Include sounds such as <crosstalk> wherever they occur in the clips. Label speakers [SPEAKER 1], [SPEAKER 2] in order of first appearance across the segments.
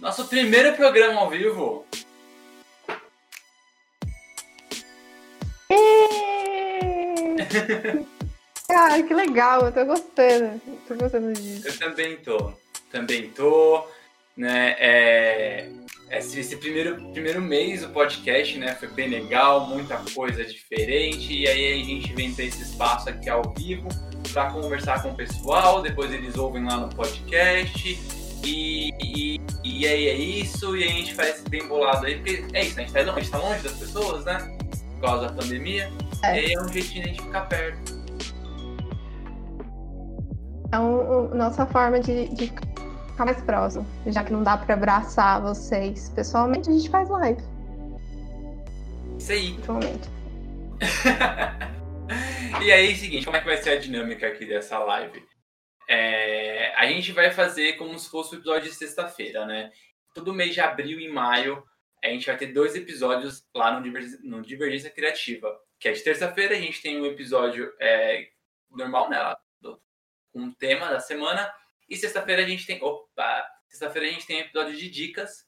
[SPEAKER 1] nosso primeiro programa ao vivo. <laughs>
[SPEAKER 2] Cara, que legal, eu tô gostando. Tô gostando disso.
[SPEAKER 1] Eu também tô. Também tô. Né, é, esse, esse primeiro, primeiro mês do podcast né, foi bem legal, muita coisa diferente. E aí a gente vem ter esse espaço aqui ao vivo para conversar com o pessoal. Depois eles ouvem lá no podcast. E, e, e aí é isso. E aí a gente faz bem bolado aí, porque é isso, a gente tá, a gente tá longe das pessoas, né? Por causa da pandemia.
[SPEAKER 2] É.
[SPEAKER 1] E aí é um jeitinho de a gente ficar perto.
[SPEAKER 2] É um, um- nossa forma de, de ficar mais próximo. Já que não dá pra abraçar vocês pessoalmente, a gente faz live,
[SPEAKER 1] Isso aí.
[SPEAKER 2] atualmente. <laughs>
[SPEAKER 1] e aí, seguinte, como é que vai ser a dinâmica aqui dessa live? É, a gente vai fazer como se fosse o episódio de sexta-feira, né? Todo mês de abril e maio, a gente vai ter dois episódios lá no, Divergência- no Divergência Criativa. Que é de terça-feira, a gente tem um episódio é, normal, né? Com o tema da semana. E sexta-feira a gente tem. Opa! Sexta-feira a gente tem um episódio de dicas,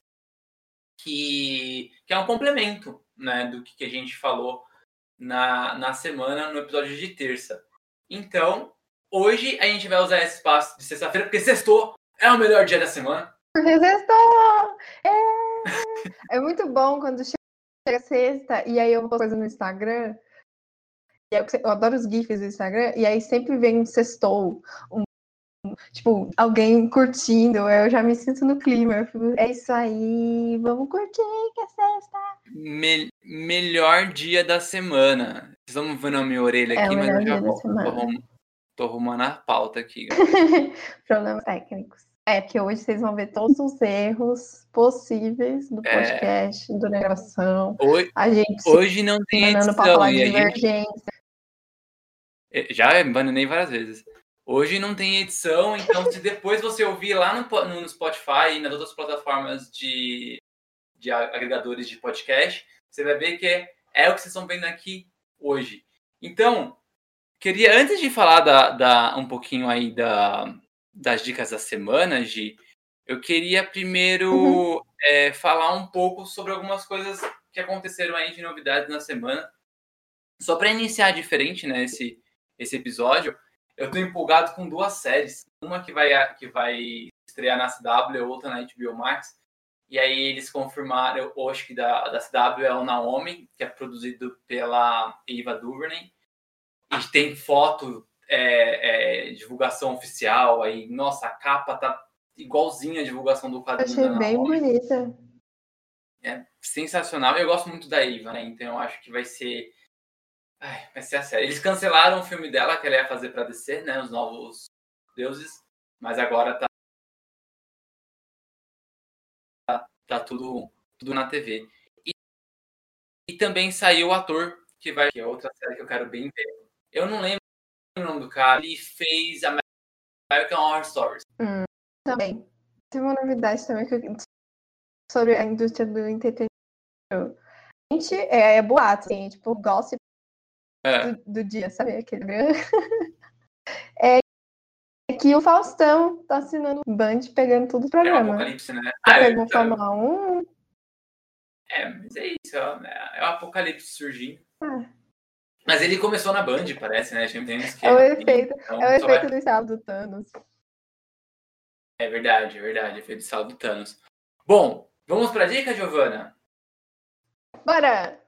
[SPEAKER 1] que, que é um complemento, né? Do que, que a gente falou na, na semana, no episódio de terça. Então, hoje a gente vai usar esse espaço de sexta-feira, porque sextou é o melhor dia da semana.
[SPEAKER 2] Porque sextou! É! é muito bom quando chega sexta e aí eu vou coisa no Instagram. Aí eu, eu adoro os GIFs do Instagram, e aí sempre vem um sextou, um, tipo, alguém curtindo, eu já me sinto no clima. fico, é isso aí, vamos curtir que é sexta.
[SPEAKER 1] Me- melhor dia da semana. Vocês estão vendo a minha orelha
[SPEAKER 2] É
[SPEAKER 1] aqui,
[SPEAKER 2] o
[SPEAKER 1] mas eu já
[SPEAKER 2] dia da
[SPEAKER 1] volto. Tô,
[SPEAKER 2] semana.
[SPEAKER 1] Tô arrumando a pauta aqui. <laughs>
[SPEAKER 2] Problemas técnicos. É, porque hoje vocês vão ver todos os erros possíveis do
[SPEAKER 1] É.
[SPEAKER 2] podcast, da gravação.
[SPEAKER 1] Hoje,
[SPEAKER 2] A gente
[SPEAKER 1] hoje não tem
[SPEAKER 2] enganando pra
[SPEAKER 1] edição.
[SPEAKER 2] falar de
[SPEAKER 1] E a gente,
[SPEAKER 2] divergência.
[SPEAKER 1] já bananei várias vezes. Hoje não tem edição, então se depois você ouvir lá no, no Spotify e nas outras plataformas de, de agregadores de podcast, você vai ver que é, é o que vocês estão vendo aqui hoje. Então, queria, antes de falar da, da- um pouquinho aí da, das dicas da semana, Gi, eu queria primeiro é, falar um pouco sobre algumas coisas que aconteceram aí de novidades na semana. Só para iniciar diferente, né, esse, esse episódio, eu tô empolgado com duas séries. Uma que vai, que vai estrear na CW, outra na HBO Max. E aí eles confirmaram, eu acho que da, da CW é o Naomi, que é produzido pela Eva DuVernay. E tem foto, é, é, divulgação oficial. Aí, nossa, a capa tá igualzinha a divulgação do quadrinho
[SPEAKER 2] Achei
[SPEAKER 1] da
[SPEAKER 2] bem bonita.
[SPEAKER 1] é sensacional. Eu gosto muito da Eva, né? Então eu acho que vai ser. Ai, vai ser a série. Eles cancelaram o filme dela que ela ia fazer pra descer, né? Os novos deuses. Mas agora tá. Tá, tá tudo, tudo na TV. E, e também saiu o ator que vai. Que é outra série que eu quero bem ver. Eu não lembro o nome do cara. Ele fez American Horror Stories.
[SPEAKER 2] Também. Tem uma novidade também que eu- sobre a indústria do entretenimento. Gente, é, é boato, assim, tipo, gossip
[SPEAKER 1] É.
[SPEAKER 2] do, do dia, sabe? Aquele <laughs> é que o Faustão tá assinando o Band pegando tudo o
[SPEAKER 1] É o
[SPEAKER 2] programa.
[SPEAKER 1] Apocalipse, né?
[SPEAKER 2] Já
[SPEAKER 1] Ah,
[SPEAKER 2] pegou Fórmula 1.
[SPEAKER 1] É, mas é isso, ó, né? é o apocalipse surgindo.
[SPEAKER 2] Ah.
[SPEAKER 1] Mas ele começou na Band, parece, né? Tem um
[SPEAKER 2] É o efeito,
[SPEAKER 1] então
[SPEAKER 2] é o efeito do estado do Thanos.
[SPEAKER 1] É verdade, é verdade, efeito saldo Thanos. Bom, vamos pra dica, Giovana?
[SPEAKER 2] Bora!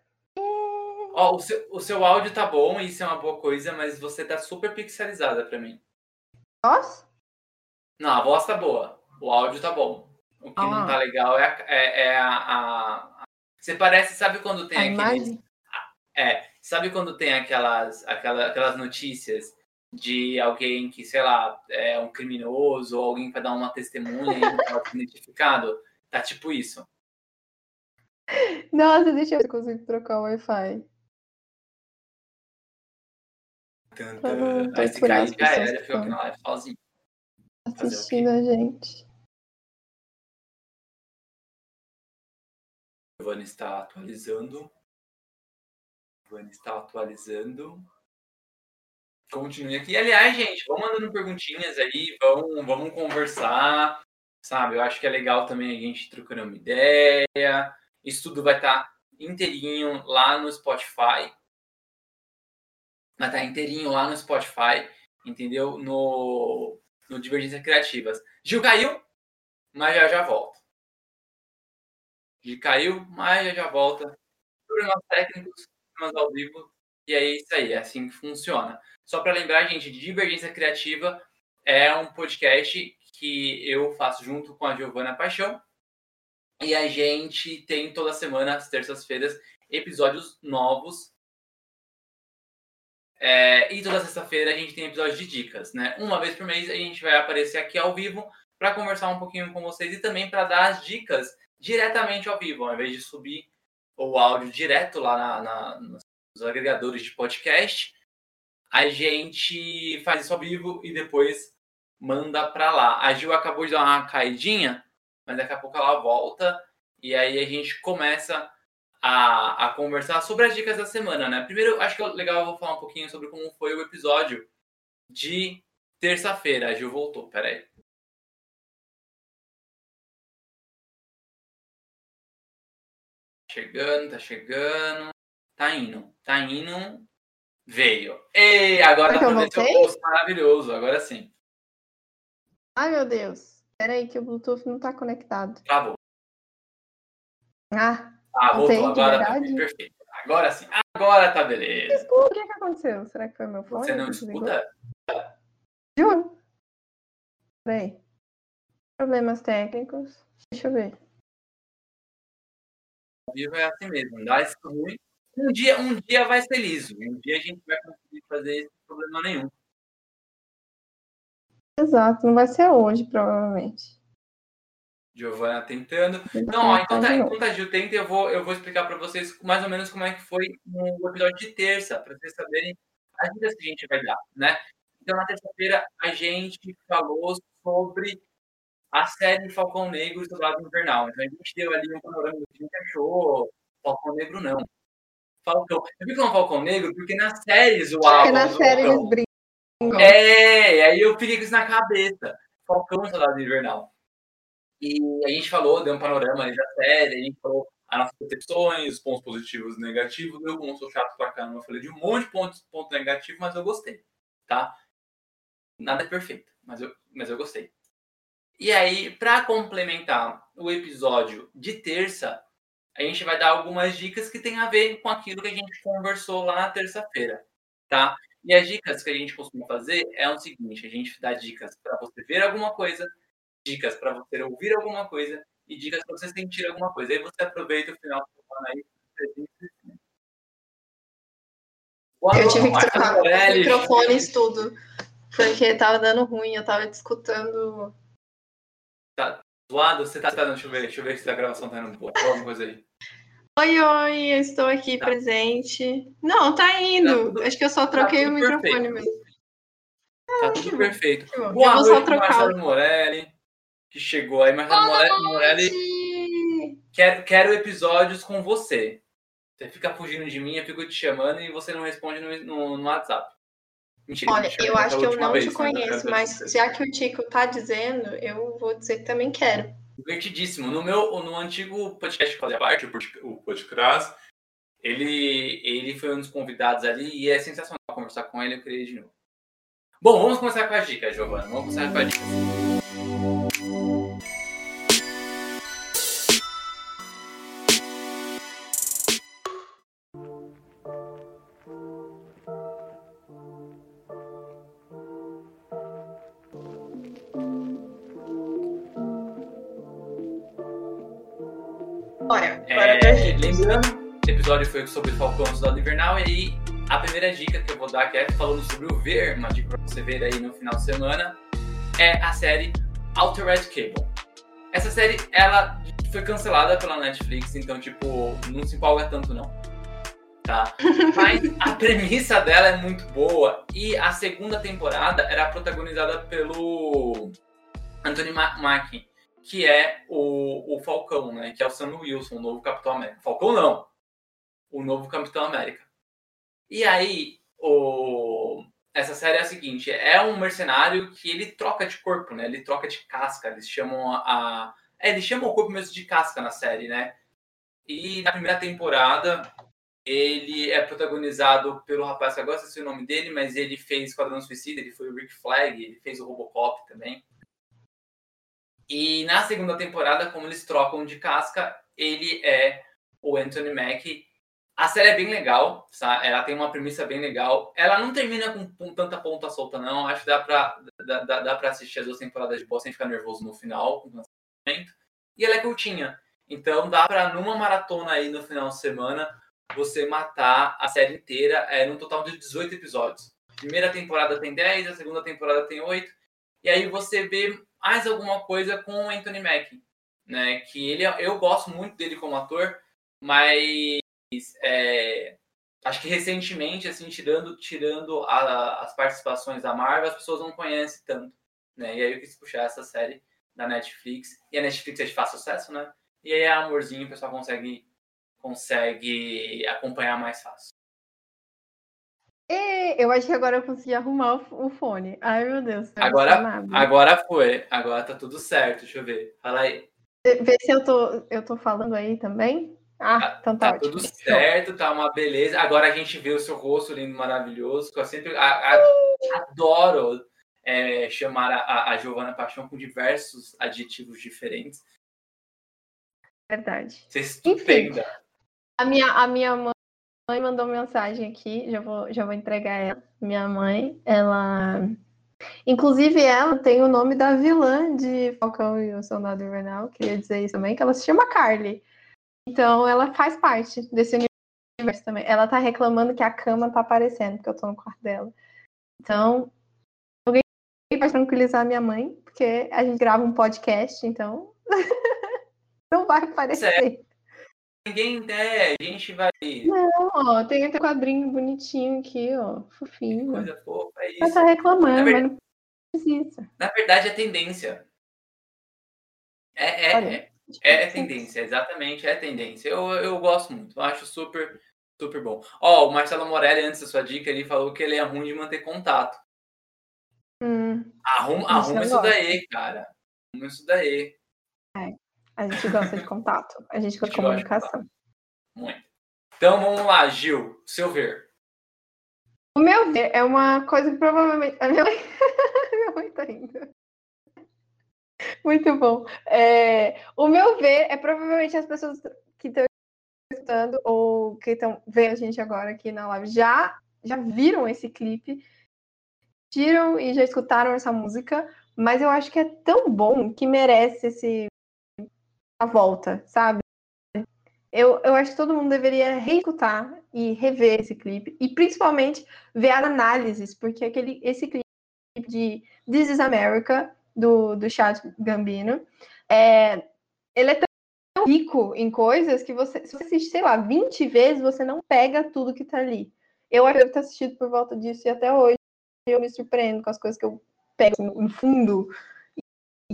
[SPEAKER 1] Ó, o seu, o seu áudio tá bom, isso é uma boa coisa, mas você tá super pixelizada pra mim.
[SPEAKER 2] Nossa!
[SPEAKER 1] Não, a voz tá boa, o áudio tá bom. O que não
[SPEAKER 2] Ah.
[SPEAKER 1] tá legal é, a, é, é a, a- a- Você parece, sabe quando tem
[SPEAKER 2] A
[SPEAKER 1] aqueles...
[SPEAKER 2] imagem?
[SPEAKER 1] É, sabe quando tem aquelas, aquela, aquelas notícias de alguém que, sei lá, é um criminoso ou alguém para dar uma testemunha e não pode ser <laughs> identificado? Tá tipo isso.
[SPEAKER 2] Nossa, deixa eu ver se eu consigo trocar o Wi-Fi.
[SPEAKER 1] Tan,
[SPEAKER 2] Pra
[SPEAKER 1] tan.
[SPEAKER 2] não
[SPEAKER 1] Aí se cair,
[SPEAKER 2] as
[SPEAKER 1] já era, ficou aqui
[SPEAKER 2] estão
[SPEAKER 1] na live sozinho.
[SPEAKER 2] Assistindo a gente.
[SPEAKER 1] Giovanni está atualizando. Giovanni está atualizando. Continue aqui. Aliás, gente, vão mandando perguntinhas aí, vão, vamos conversar, sabe? Eu acho que é legal também a gente trocando uma ideia. Isso tudo vai estar inteirinho lá no Spotify. Vai estar inteirinho lá no Spotify, entendeu? No, no Divergência Criativas. Gil caiu, mas já já volta. Gil caiu, mas já já volta. Problemas técnicos, problemas ao vivo. E é isso aí, é assim que funciona. Só para lembrar, gente, Divergência Criativa é um podcast que eu faço junto com a Giovana Paixão. E a gente tem toda semana, às terças-feiras, episódios novos. É, e toda sexta-feira a gente tem episódios de dicas, né? Uma vez por mês a gente vai aparecer aqui ao vivo para conversar um pouquinho com vocês e também para dar as dicas diretamente ao vivo, ao invés de subir o áudio direto lá na, na, nos agregadores de podcast, a gente faz isso ao vivo e depois manda para lá. A Gil acabou de dar uma caidinha, mas daqui a pouco ela volta e aí a gente começa a, a conversar sobre as dicas da semana, né? Primeiro, acho que é legal eu vou falar um pouquinho sobre como foi o episódio de terça-feira. A Gil voltou, peraí. Chegando, tá chegando. Tá indo, tá indo. Veio. Ei, agora
[SPEAKER 2] Será que eu
[SPEAKER 1] tá post maravilhoso, agora sim.
[SPEAKER 2] Ai, meu Deus. Peraí que o Bluetooth não tá conectado.
[SPEAKER 1] Travou.
[SPEAKER 2] Ah,
[SPEAKER 1] Ah,
[SPEAKER 2] Voltei,
[SPEAKER 1] voltou, agora tá perfeito. Agora sim, agora tá beleza.
[SPEAKER 2] desculpa, o que, que aconteceu? Será que foi meu fone?
[SPEAKER 1] Você não escuta?
[SPEAKER 2] Juro. Peraí. Problemas técnicos. Deixa eu ver.
[SPEAKER 1] Ao vivo é assim mesmo, dá esse ruim. Um dia, um dia vai ser liso. Um dia a gente vai conseguir fazer isso sem problema nenhum.
[SPEAKER 2] Exato, não vai ser hoje, provavelmente.
[SPEAKER 1] Giovana tentando. Não, ó, então
[SPEAKER 2] de
[SPEAKER 1] tá, enquanto a Gil tenta, eu vou, eu vou explicar pra vocês mais ou menos como é que foi no episódio de terça, pra vocês saberem as dicas que a gente vai dar, né? Então, na terça-feira, a gente falou sobre a série Falcão Negro e Soldado Invernal. Então, a gente deu ali um panorama do que a gente achou. Falcão Negro, não. Falcão. Eu vi que um Falcão Negro porque nas séries o
[SPEAKER 2] Porque na série eles brincam.
[SPEAKER 1] é, aí eu fiquei com isso na cabeça. Falcão Soldado Invernal. E a gente falou, deu um panorama ali da série, a gente falou as nossas percepções, os pontos positivos e negativos. Eu, como sou chato pra caramba, eu falei de um monte de pontos, ponto negativo, mas eu gostei, tá? Nada é perfeito, mas eu, mas eu gostei. E aí, pra complementar o episódio de terça, a gente vai dar algumas dicas que tem a ver com aquilo que a gente conversou lá na terça-feira, tá? E as dicas que a gente costuma fazer é o seguinte: a gente dá dicas para você ver alguma coisa, dicas para você ouvir alguma coisa e dicas para você sentir alguma coisa. Aí você aproveita o final do semana aí. Boa
[SPEAKER 2] Eu tive que trocar microfones, tudo. Porque tava dando ruim, eu tava escutando.
[SPEAKER 1] Zoado, você tá esperando, deixa eu ver, deixa eu ver se a gravação tá indo boa. Alguma coisa aí.
[SPEAKER 2] Oi, oi, eu estou aqui
[SPEAKER 1] Tá.
[SPEAKER 2] presente. Não, tá indo.
[SPEAKER 1] Tá tudo-
[SPEAKER 2] Acho que eu só troquei o
[SPEAKER 1] tudo
[SPEAKER 2] microfone
[SPEAKER 1] perfeito.
[SPEAKER 2] mesmo.
[SPEAKER 1] Tá tudo perfeito. Boa
[SPEAKER 2] eu vou
[SPEAKER 1] noite,
[SPEAKER 2] só trocar
[SPEAKER 1] Marcelo
[SPEAKER 2] o.
[SPEAKER 1] Morelli, que chegou aí. Marcelo More- Morelli,
[SPEAKER 2] Gente!
[SPEAKER 1] quero, quero episódios com você. Você fica fugindo de mim, eu fico te chamando e você não responde no, no- no WhatsApp. Mentira,
[SPEAKER 2] Olha, eu acho que eu não
[SPEAKER 1] vez,
[SPEAKER 2] te conheço,
[SPEAKER 1] ver
[SPEAKER 2] mas já que o Tico tá dizendo, eu vou dizer que também quero.
[SPEAKER 1] Divertidíssimo. No meu no antigo podcast que fazia parte, o Pod- o Podcast, ele, ele foi um dos convidados ali e é sensacional conversar com ele, eu queria ir de novo. Bom, vamos começar com as dicas, Giovana. Vamos começar com as dicas. Lembrando, esse episódio foi sobre Falcão Soldado Invernal e a primeira dica que eu vou dar, que é falando sobre o ver, uma dica pra você ver aí no final de semana, é a série Altered Cable. Essa série, ela foi cancelada pela Netflix, então, tipo, não se empolga tanto, não. Tá? <laughs> Mas a premissa dela é muito boa. E a segunda temporada era protagonizada pelo Anthony Mackie, que é o, o Falcão, né? Que é o Sam Wilson, o novo Capitão América. Falcão não, o novo Capitão América. E aí, o... essa série é a seguinte: é um mercenário que ele troca de corpo, né? Ele troca de casca. Eles chamam a. É, eles chamam o corpo mesmo de casca na série, né? E na primeira temporada, ele é protagonizado pelo rapaz que agora sei o nome dele, mas ele fez Esquadrão Suicida, ele foi o Rick Flag, ele fez o Robocop também. E na segunda temporada, como eles trocam de casca, ele é o Anthony Mackie. A série é bem legal, sabe? ela tem uma premissa bem legal. Ela não termina com, tanta ponta solta, não. Acho que dá pra, dá, dá, pra assistir as duas temporadas de boa sem ficar nervoso no final, com o lançamento. E ela é curtinha. Então dá pra, numa maratona aí no final de semana, você matar a série inteira é, num total de 18 episódios. A primeira temporada tem 10, a segunda temporada tem 8. E aí você vê mais alguma coisa com o Anthony Mackie, né? Que ele, eu gosto muito dele como ator, mas é, acho que recentemente, assim, tirando, tirando a, as participações da Marvel, as pessoas não conhecem tanto, né? E aí eu quis puxar essa série da Netflix. E a Netflix é de fácil sucesso, né? E aí é amorzinho, o pessoal consegue consegue acompanhar mais fácil.
[SPEAKER 2] E eu acho que agora eu consegui arrumar o, fone. Ai, meu Deus.
[SPEAKER 1] Agora, agora foi. Agora tá tudo certo. Deixa eu ver. Fala aí.
[SPEAKER 2] Vê se eu tô, eu tô falando aí também. Ah, tá, então tá,
[SPEAKER 1] tá tudo certo, tá uma beleza. Agora a gente vê o seu rosto lindo, maravilhoso. eu sempre a, a, adoro é, chamar a, a Giovana Paixão com diversos adjetivos diferentes.
[SPEAKER 2] Verdade.
[SPEAKER 1] Você é estupenda. Enfim,
[SPEAKER 2] a minha, a minha mãe mandou mensagem aqui, já vou, já vou entregar ela. Minha mãe, ela. Inclusive, ela tem o nome da vilã de Falcão e o Soldado Invernal, queria dizer isso também, que ela se chama Carly. Então, ela faz parte desse universo também. Ela tá reclamando que a cama tá aparecendo, porque eu tô no quarto dela. Então, alguém vai tranquilizar a minha mãe, porque a gente grava um podcast, então. <laughs> não vai aparecer. Certo
[SPEAKER 1] ninguém der, a gente vai.
[SPEAKER 2] Não, ó, tem até quadrinho bonitinho aqui, ó. Fofinho.
[SPEAKER 1] Que coisa fofa, é isso.
[SPEAKER 2] Mas tá reclamando, verdade, mas não precisa.
[SPEAKER 1] Na verdade, é tendência. É, é, Olha, é, é, tendência, exatamente, é tendência. Eu, eu gosto muito, eu acho super, super bom. Ó, o Marcelo Morelli, antes da sua dica, ele falou que ele é ruim de manter contato.
[SPEAKER 2] Hum,
[SPEAKER 1] arruma arruma isso daí, cara. Arruma isso daí.
[SPEAKER 2] É. A gente gosta de contato, a gente gosta de comunicação.
[SPEAKER 1] Muito. Então vamos lá, Gil, seu ver.
[SPEAKER 2] O meu ver é uma coisa que provavelmente. A minha mãe, <laughs> minha mãe tá indo. Muito bom. É... O meu ver é provavelmente as pessoas que estão escutando ou que estão vendo a gente agora aqui na live já, já viram esse clipe, tiram e já escutaram essa música, mas eu acho que é tão bom que merece esse a volta, sabe? Eu, eu acho que todo mundo deveria reescutar e rever esse clipe. E principalmente ver as análises, porque aquele, esse clipe de This is America, do, do Chad Gambino, é, ele é tão rico em coisas que você, se você assiste, sei lá, 20 vezes, você não pega tudo que tá ali. Eu devo ter assistido por volta disso e até hoje eu me surpreendo com as coisas que eu pego assim, no fundo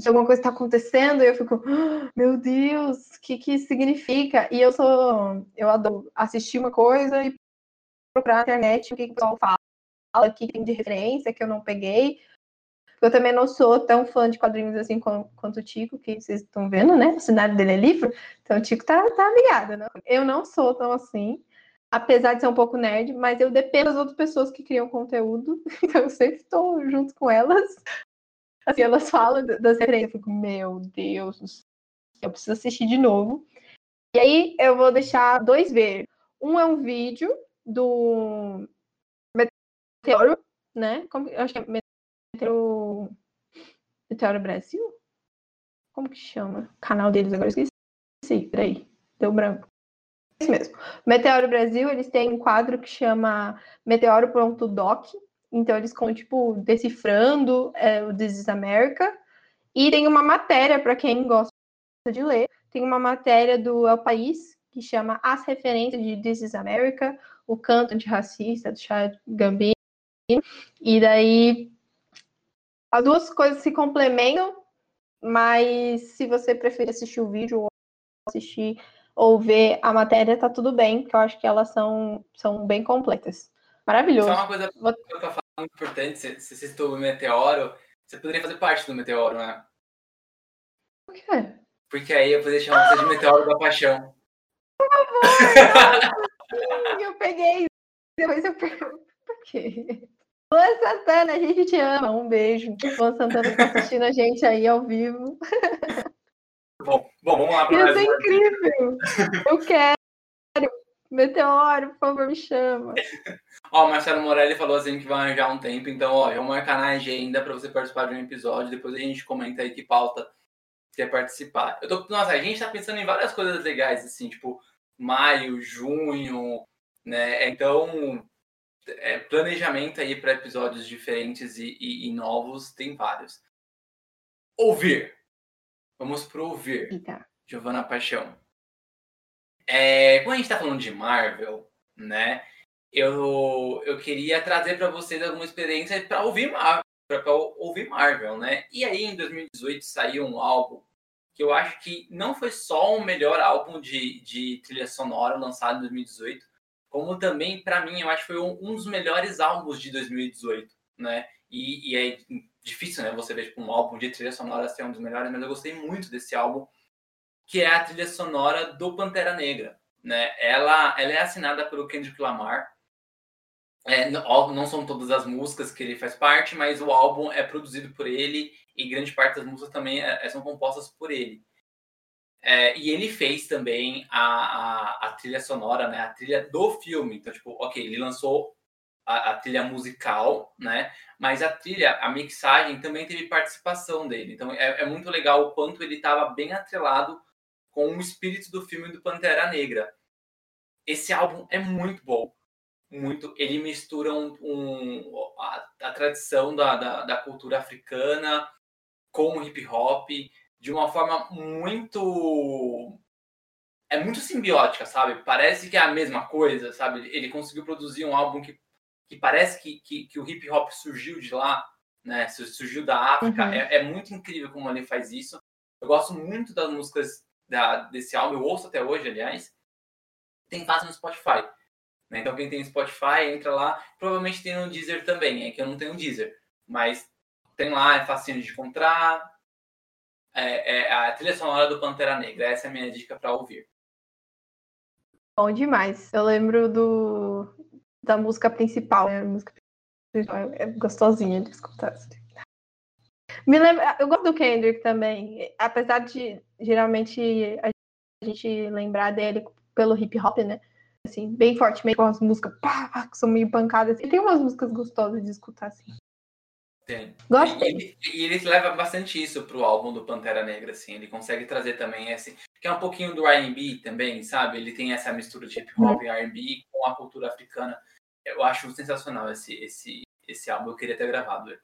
[SPEAKER 2] que alguma coisa está acontecendo e eu fico, oh, meu Deus, o que, que isso significa? E eu sou, eu adoro assistir uma coisa e procurar na internet o que, que o pessoal fala, o que tem de referência que eu não peguei. Eu também não sou tão fã de quadrinhos assim quanto o Tico, que vocês estão vendo, né? O cenário dele é livro, então o Tico tá, tá ligado, né? Eu não sou tão assim, apesar de ser um pouco nerd, mas eu dependo das outras pessoas que criam conteúdo, <laughs> então eu sempre estou junto com elas Assim, elas falam das referências, eu fico, meu Deus, eu preciso assistir de novo. E aí eu vou deixar dois ver. Um é um vídeo do Meteoro, né? Como, eu acho que é Meteoro... Meteoro Brasil? Como que chama? O canal deles agora, eu esqueci. Peraí, deu branco. Isso mesmo. Meteoro Brasil, eles têm um quadro que chama Meteoro.doc, então eles ficam, tipo, decifrando é, o This is America. E tem uma matéria para quem gosta de ler tem uma matéria do El País que chama As Referências de This is America, o canto antirracista do Chad Gambino. E daí as duas coisas se complementam, mas se você preferir assistir o vídeo ou assistir ou ver a matéria, tá tudo bem, porque eu acho que elas são, são bem completas. Maravilhoso.
[SPEAKER 1] Só uma coisa Vou... que eu tô falando importante, você citou o Meteoro, você poderia fazer parte do Meteoro, né?
[SPEAKER 2] Por quê?
[SPEAKER 1] Porque aí eu poderia chamar você de Meteoro da Paixão.
[SPEAKER 2] Por favor! <laughs> eu peguei, depois eu pergunto por quê? Luan Santana, a gente te ama. Um beijo. Luan Santana tá assistindo a gente aí ao vivo.
[SPEAKER 1] Bom, bom vamos lá
[SPEAKER 2] para Isso é incrível. Eu quero. Meteoro, por favor, me chama. <laughs>
[SPEAKER 1] Ó, o Marcelo Morelli falou assim que vai arranjar um tempo, então, ó, já marcar na agenda para você participar de um episódio. Depois a gente comenta aí que pauta quer participar. Eu tô, nossa, a gente tá pensando em várias coisas legais, assim, tipo, maio, junho, né? Então, é, planejamento aí para episódios diferentes e, e, e, novos tem vários. Ouvir. Vamos pro ouvir.
[SPEAKER 2] Eita.
[SPEAKER 1] Giovana Paixão. É, como a gente está falando de Marvel, né? Eu, eu queria trazer para vocês alguma experiência para ouvir Marvel, para ouvir Marvel, né? E aí em 2018 saiu um álbum que eu acho que não foi só o melhor álbum de, de trilha sonora lançado em 2018, como também, para mim, eu acho que foi um, um, dos melhores álbuns de 2018, né? E, e, é difícil, né? Você ver tipo, um álbum de trilha sonora ser um dos melhores, mas eu gostei muito desse álbum, que é a trilha sonora do Pantera Negra, né? Ela, ela é assinada pelo Kendrick Lamar. É, não, são todas as músicas que ele faz parte, mas o álbum é produzido por ele e grande parte das músicas também é, são compostas por ele. É, e ele fez também a, a, a, trilha sonora, né? A trilha do filme. Então, tipo, ok, ele lançou a, a, trilha musical, né? Mas a trilha, a mixagem também teve participação dele. Então, é, é muito legal o quanto ele estava bem atrelado com o espírito do filme do Pantera Negra. Esse álbum é muito bom. Muito. Ele mistura um, um a, a, tradição da, da, da cultura africana com o hip hop de uma forma muito é muito simbiótica, sabe? Parece que é a mesma coisa, sabe? Ele conseguiu produzir um álbum que, que parece que, que, que o hip hop surgiu de lá, né? Surgiu da África. Uhum. É, é, muito incrível como ele faz isso. Eu gosto muito das músicas da, desse álbum, eu ouço até hoje, aliás. Tem fácil no Spotify. Né? Então, quem tem Spotify, entra lá. Provavelmente tem no Deezer também, é que eu não tenho Deezer. Mas tem lá, é facinho de encontrar é, é a trilha sonora do Pantera Negra. Essa é a minha dica para ouvir.
[SPEAKER 2] Bom demais. Eu lembro do da música principal. Né? Música principal é gostosinha de escutar. Me lembra, eu gosto do Kendrick também, apesar de geralmente a gente lembrar dele pelo hip hop, né? Assim, bem fortemente com as músicas pá, pá, que são meio pancadas. E tem umas músicas gostosas de escutar assim.
[SPEAKER 1] Tem. Gosto. E, e, ele leva bastante isso pro álbum do Pantera Negra, assim. Ele consegue trazer também esse. Que é um pouquinho do RB também, sabe? Ele tem essa mistura de hip hop uhum. e RB com a cultura africana. Eu acho sensacional esse, esse, esse álbum. Eu queria ter gravado ele.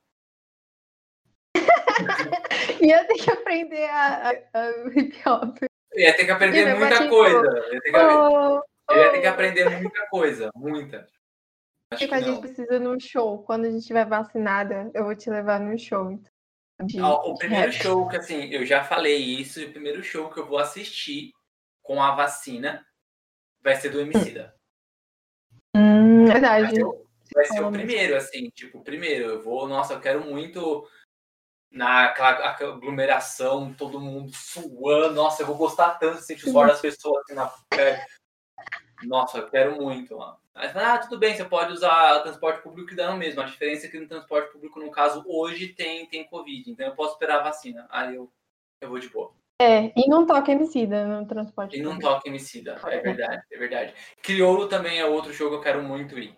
[SPEAKER 1] <laughs>
[SPEAKER 2] e eu tenho que aprender a, a, a hip hop.
[SPEAKER 1] Eu ia ter que aprender muita coisa. Eu ia ter que, oh, eu ia ter que aprender muita coisa, muita.
[SPEAKER 2] Acho que a gente precisa num show. Quando a gente estiver vacinada, eu vou te levar num show. Então,
[SPEAKER 1] de, o primeiro de show que, assim, eu já falei isso, o primeiro show que eu vou assistir com a vacina vai ser do Emicida.
[SPEAKER 2] Hum, verdade. Vai
[SPEAKER 1] ser, vai ser o primeiro, assim, tipo, o primeiro. Eu vou, nossa, eu quero muito naquela aglomeração, todo mundo suando. Nossa, eu vou gostar tanto de sentir o suor das pessoas assim, na pele. Nossa, eu quero muito, mano. Mas, ah, tudo bem, você pode usar transporte público que dá no mesmo. A diferença é que no transporte público, no caso, hoje tem, tem Covid. Então eu posso esperar a vacina. Aí eu, eu vou de boa.
[SPEAKER 2] É, e não toca emicida no transporte
[SPEAKER 1] E não toca emicida, é verdade, é verdade. Crioulo também é outro jogo que eu quero muito ir.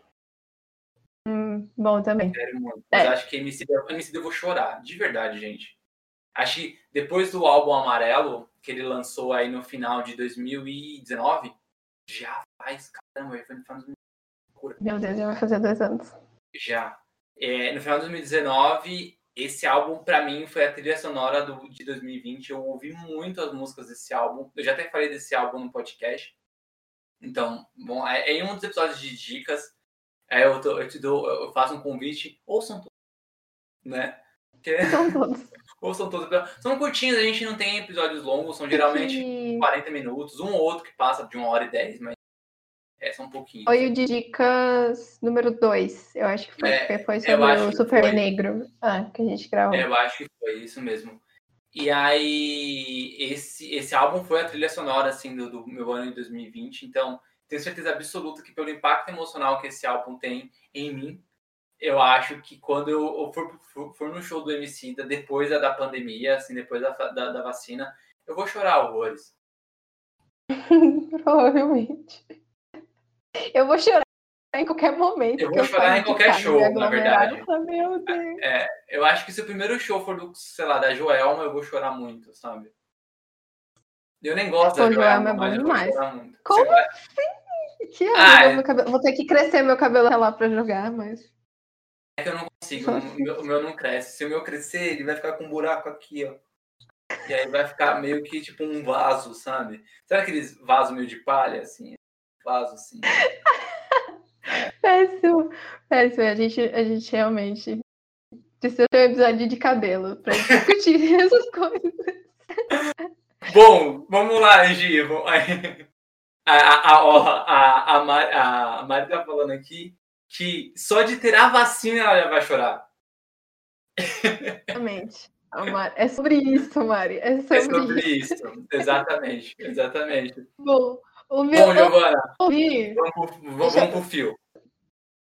[SPEAKER 2] Hum, bom também.
[SPEAKER 1] quero muito. Mas é. acho que emicida, emicida eu vou chorar, de verdade, gente. Acho que depois do álbum Amarelo, que ele lançou aí no final de 2019, já faz, caramba, foi no final de
[SPEAKER 2] meu Deus, já vai fazer dois anos.
[SPEAKER 1] Já. É, no final de 2019, esse álbum, para mim, foi a trilha sonora do, de 2020. Eu ouvi muito as músicas desse álbum. Eu já até falei desse álbum no podcast. Então, bom, é, é em um dos episódios de dicas. É, eu, tô, eu te dou, eu faço um convite. Ouçam todos, né?
[SPEAKER 2] Que... São <laughs> todos.
[SPEAKER 1] Ouçam todos. São curtinhos, a gente não tem episódios longos, são geralmente que... 40 minutos, um ou outro que passa de uma hora e dez, mas é só um pouquinho.
[SPEAKER 2] Foi o de dicas número 2, eu acho que foi, é, foi sobre o Super foi. Negro ah, que a gente gravou.
[SPEAKER 1] É, eu acho que foi isso mesmo. E aí, esse, esse álbum foi a trilha sonora, assim, do, do meu ano de 2020, então tenho certeza absoluta que pelo impacto emocional que esse álbum tem em mim, eu acho que quando eu for, for, for no show do MC depois da, da pandemia, assim, depois da, da, da vacina, eu vou chorar horrores. <laughs>
[SPEAKER 2] Provavelmente. Eu vou chorar em qualquer momento.
[SPEAKER 1] Eu vou chorar em qualquer show, na verdade. Meu Deus. É, eu acho que se o primeiro show for do, sei lá, da Joelma, eu vou chorar muito, sabe? Eu nem gosto da Joelma,
[SPEAKER 2] é bom demais. Como Você assim? Que ah, é... cabelo... Vou ter que crescer meu cabelo lá pra jogar, mas.
[SPEAKER 1] É que eu não consigo, o meu, o meu não cresce. Se o meu crescer, ele vai ficar com um buraco aqui, ó. E aí vai ficar meio que tipo um vaso, sabe? Sabe aqueles vasos meio de palha, assim? Vaso, assim. <laughs>
[SPEAKER 2] péssimo, péssimo. A gente, a gente realmente precisa ter um episódio de cabelo pra discutir <laughs> essas coisas.
[SPEAKER 1] Bom, vamos lá, Gi. A, a, a, a, Mari, a Mari tá falando aqui que só de ter a vacina ela já vai chorar.
[SPEAKER 2] Exatamente. É sobre isso, Mari. É sobre, é sobre isso. isso.
[SPEAKER 1] Exatamente, exatamente.
[SPEAKER 2] Bom, o meu.
[SPEAKER 1] Bom, Giovana, vamos, vamos, vamos pro fio.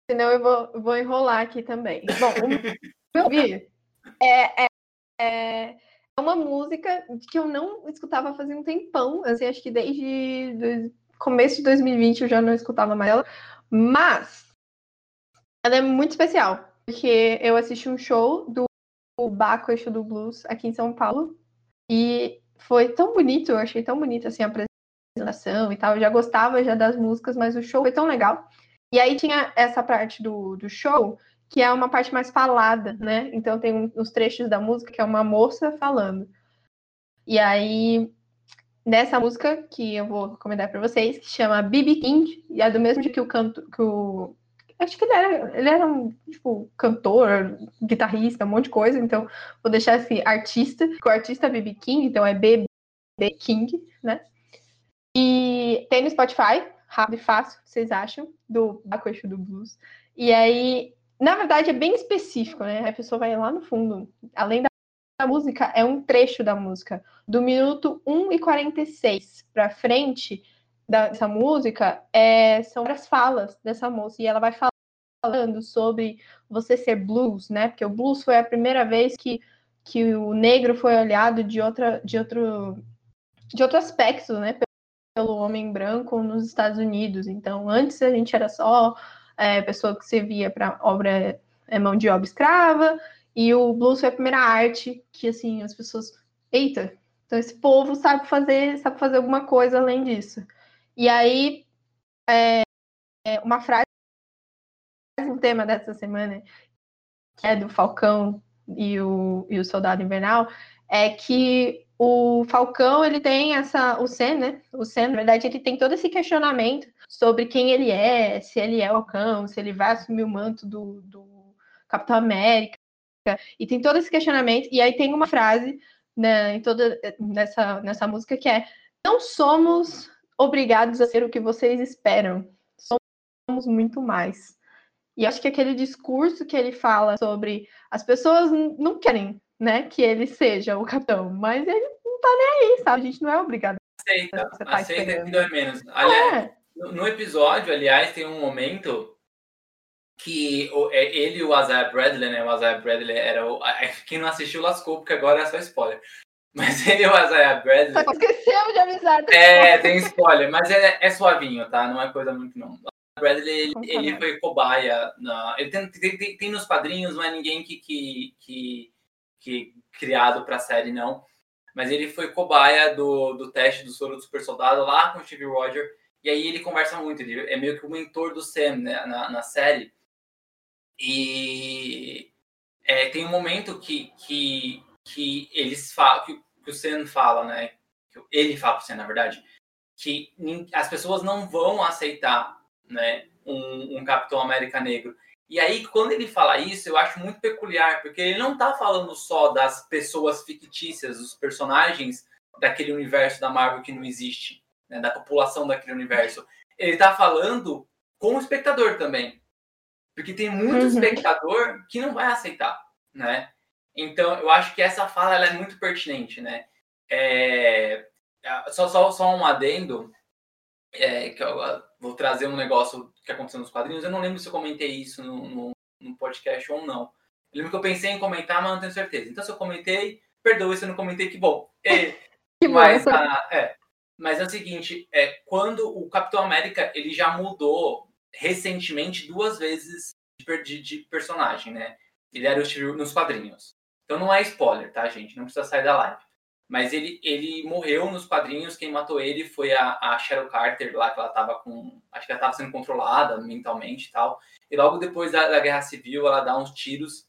[SPEAKER 2] Senão eu vou, vou enrolar aqui também. Bom, o meu é, é, é uma música que eu não escutava fazia um tempão. Assim, acho que desde começo de 2020 eu já não escutava mais ela. Mas ela é muito especial. Porque eu assisti um show do Baco Eixo do Blues aqui em São Paulo. E foi tão bonito, eu achei tão bonito assim a apresentação e tal. Eu já gostava já das músicas, mas o show foi tão legal. E aí tinha essa parte do, do show, que é uma parte mais falada, né? Então tem os trechos da música que é uma moça falando. E aí, nessa música que eu vou recomendar para vocês, que chama B.B. King, e é do mesmo que o canto que o acho que ele era, ele era um tipo cantor, guitarrista, um monte de coisa, então vou deixar esse artista, que o artista é B.B. King, então é B.B. King, né? E tem no Spotify, rápido e fácil, vocês acham, do Bacocho do Blues. E aí, na verdade, é bem específico, né? A pessoa vai lá no fundo. Além da música, é um trecho da música. Do minuto 1 e 46 para frente dessa música, é, são as falas dessa moça. E ela vai falando sobre você ser blues, né? Porque o blues foi a primeira vez que, que o negro foi olhado de, outra, de outro de outro aspecto, né? Pelo homem branco nos Estados Unidos. Então, antes a gente era só é, pessoa que servia para obra, é, mão de obra escrava, e o blues foi a primeira arte que, assim, as pessoas, eita, então esse povo sabe fazer, sabe fazer alguma coisa além disso. E aí, é, é uma frase, um tema dessa semana, que é do Falcão e o, e o Soldado Invernal, é que o Falcão, ele tem essa, o Sen, né? O Sen, na verdade, ele tem todo esse questionamento sobre quem ele é, se ele é o Falcão, se ele vai assumir o manto do, do Capitão América, e tem todo esse questionamento, e aí tem uma frase né, em toda nessa, nessa música que é não somos obrigados a ser o que vocês esperam, somos muito mais. E acho que aquele discurso que ele fala sobre as pessoas não querem né, que ele seja o capitão, mas ele não tá nem aí, sabe? A gente não é obrigado.
[SPEAKER 1] Aceita, tá aceita que dói menos. Aliás, é. no episódio, aliás, tem um momento que é, ele e o Isaiah Bradley, né? O Isaiah Bradley era o. Quem não assistiu lascou, porque agora é só spoiler. <laughs> Mas ele e o Isaiah Bradley.
[SPEAKER 2] Só esqueceu de avisar.
[SPEAKER 1] É, tem spoiler, mas é, é suavinho, tá? Não é coisa muito não. Bradley, ele, ele foi cobaia. Na, ele tem, tem, tem, tem, nos quadrinhos, não é ninguém que, que, que que criado para a série, não. Mas ele foi cobaia do, do teste do soro do super soldado lá com o Steve Roger. E aí ele conversa muito, ele é meio que o mentor do Sam né, na, na série. E é, tem um momento que, que, que eles falam, que, que o Sen fala, né? Que ele fala pro Sen, na verdade, que as pessoas não vão aceitar, né? Um, um Capitão América negro. E aí, quando ele fala isso, eu acho muito peculiar, porque ele não está falando só das pessoas fictícias, dos personagens daquele universo da Marvel que não existe, né, da população daquele universo. Ele está falando com o espectador também. Porque tem muito uhum. espectador que não vai aceitar, né? Então, eu acho que essa fala é muito pertinente, né? É, só, só, só um adendo, é, que eu vou trazer um negócio que aconteceu nos quadrinhos. Eu não lembro se eu comentei isso no, no, no podcast ou não. Eu lembro que eu pensei em comentar, mas não tenho certeza. Então, se eu comentei, perdoe se eu não comentei, que bom. É, <laughs> que mas, bom. A, é, mas é o seguinte, é, quando o Capitão América ele já mudou recentemente duas vezes de, de, de personagem, né? Ele era o Steve nos quadrinhos. Então não é spoiler, tá, gente? Não precisa sair da live. Mas ele, ele morreu nos quadrinhos. Quem matou ele foi a, a Cheryl Carter, lá que ela tava com. Acho que ela tava sendo controlada mentalmente e tal. E logo depois da, da Guerra Civil, ela dá uns tiros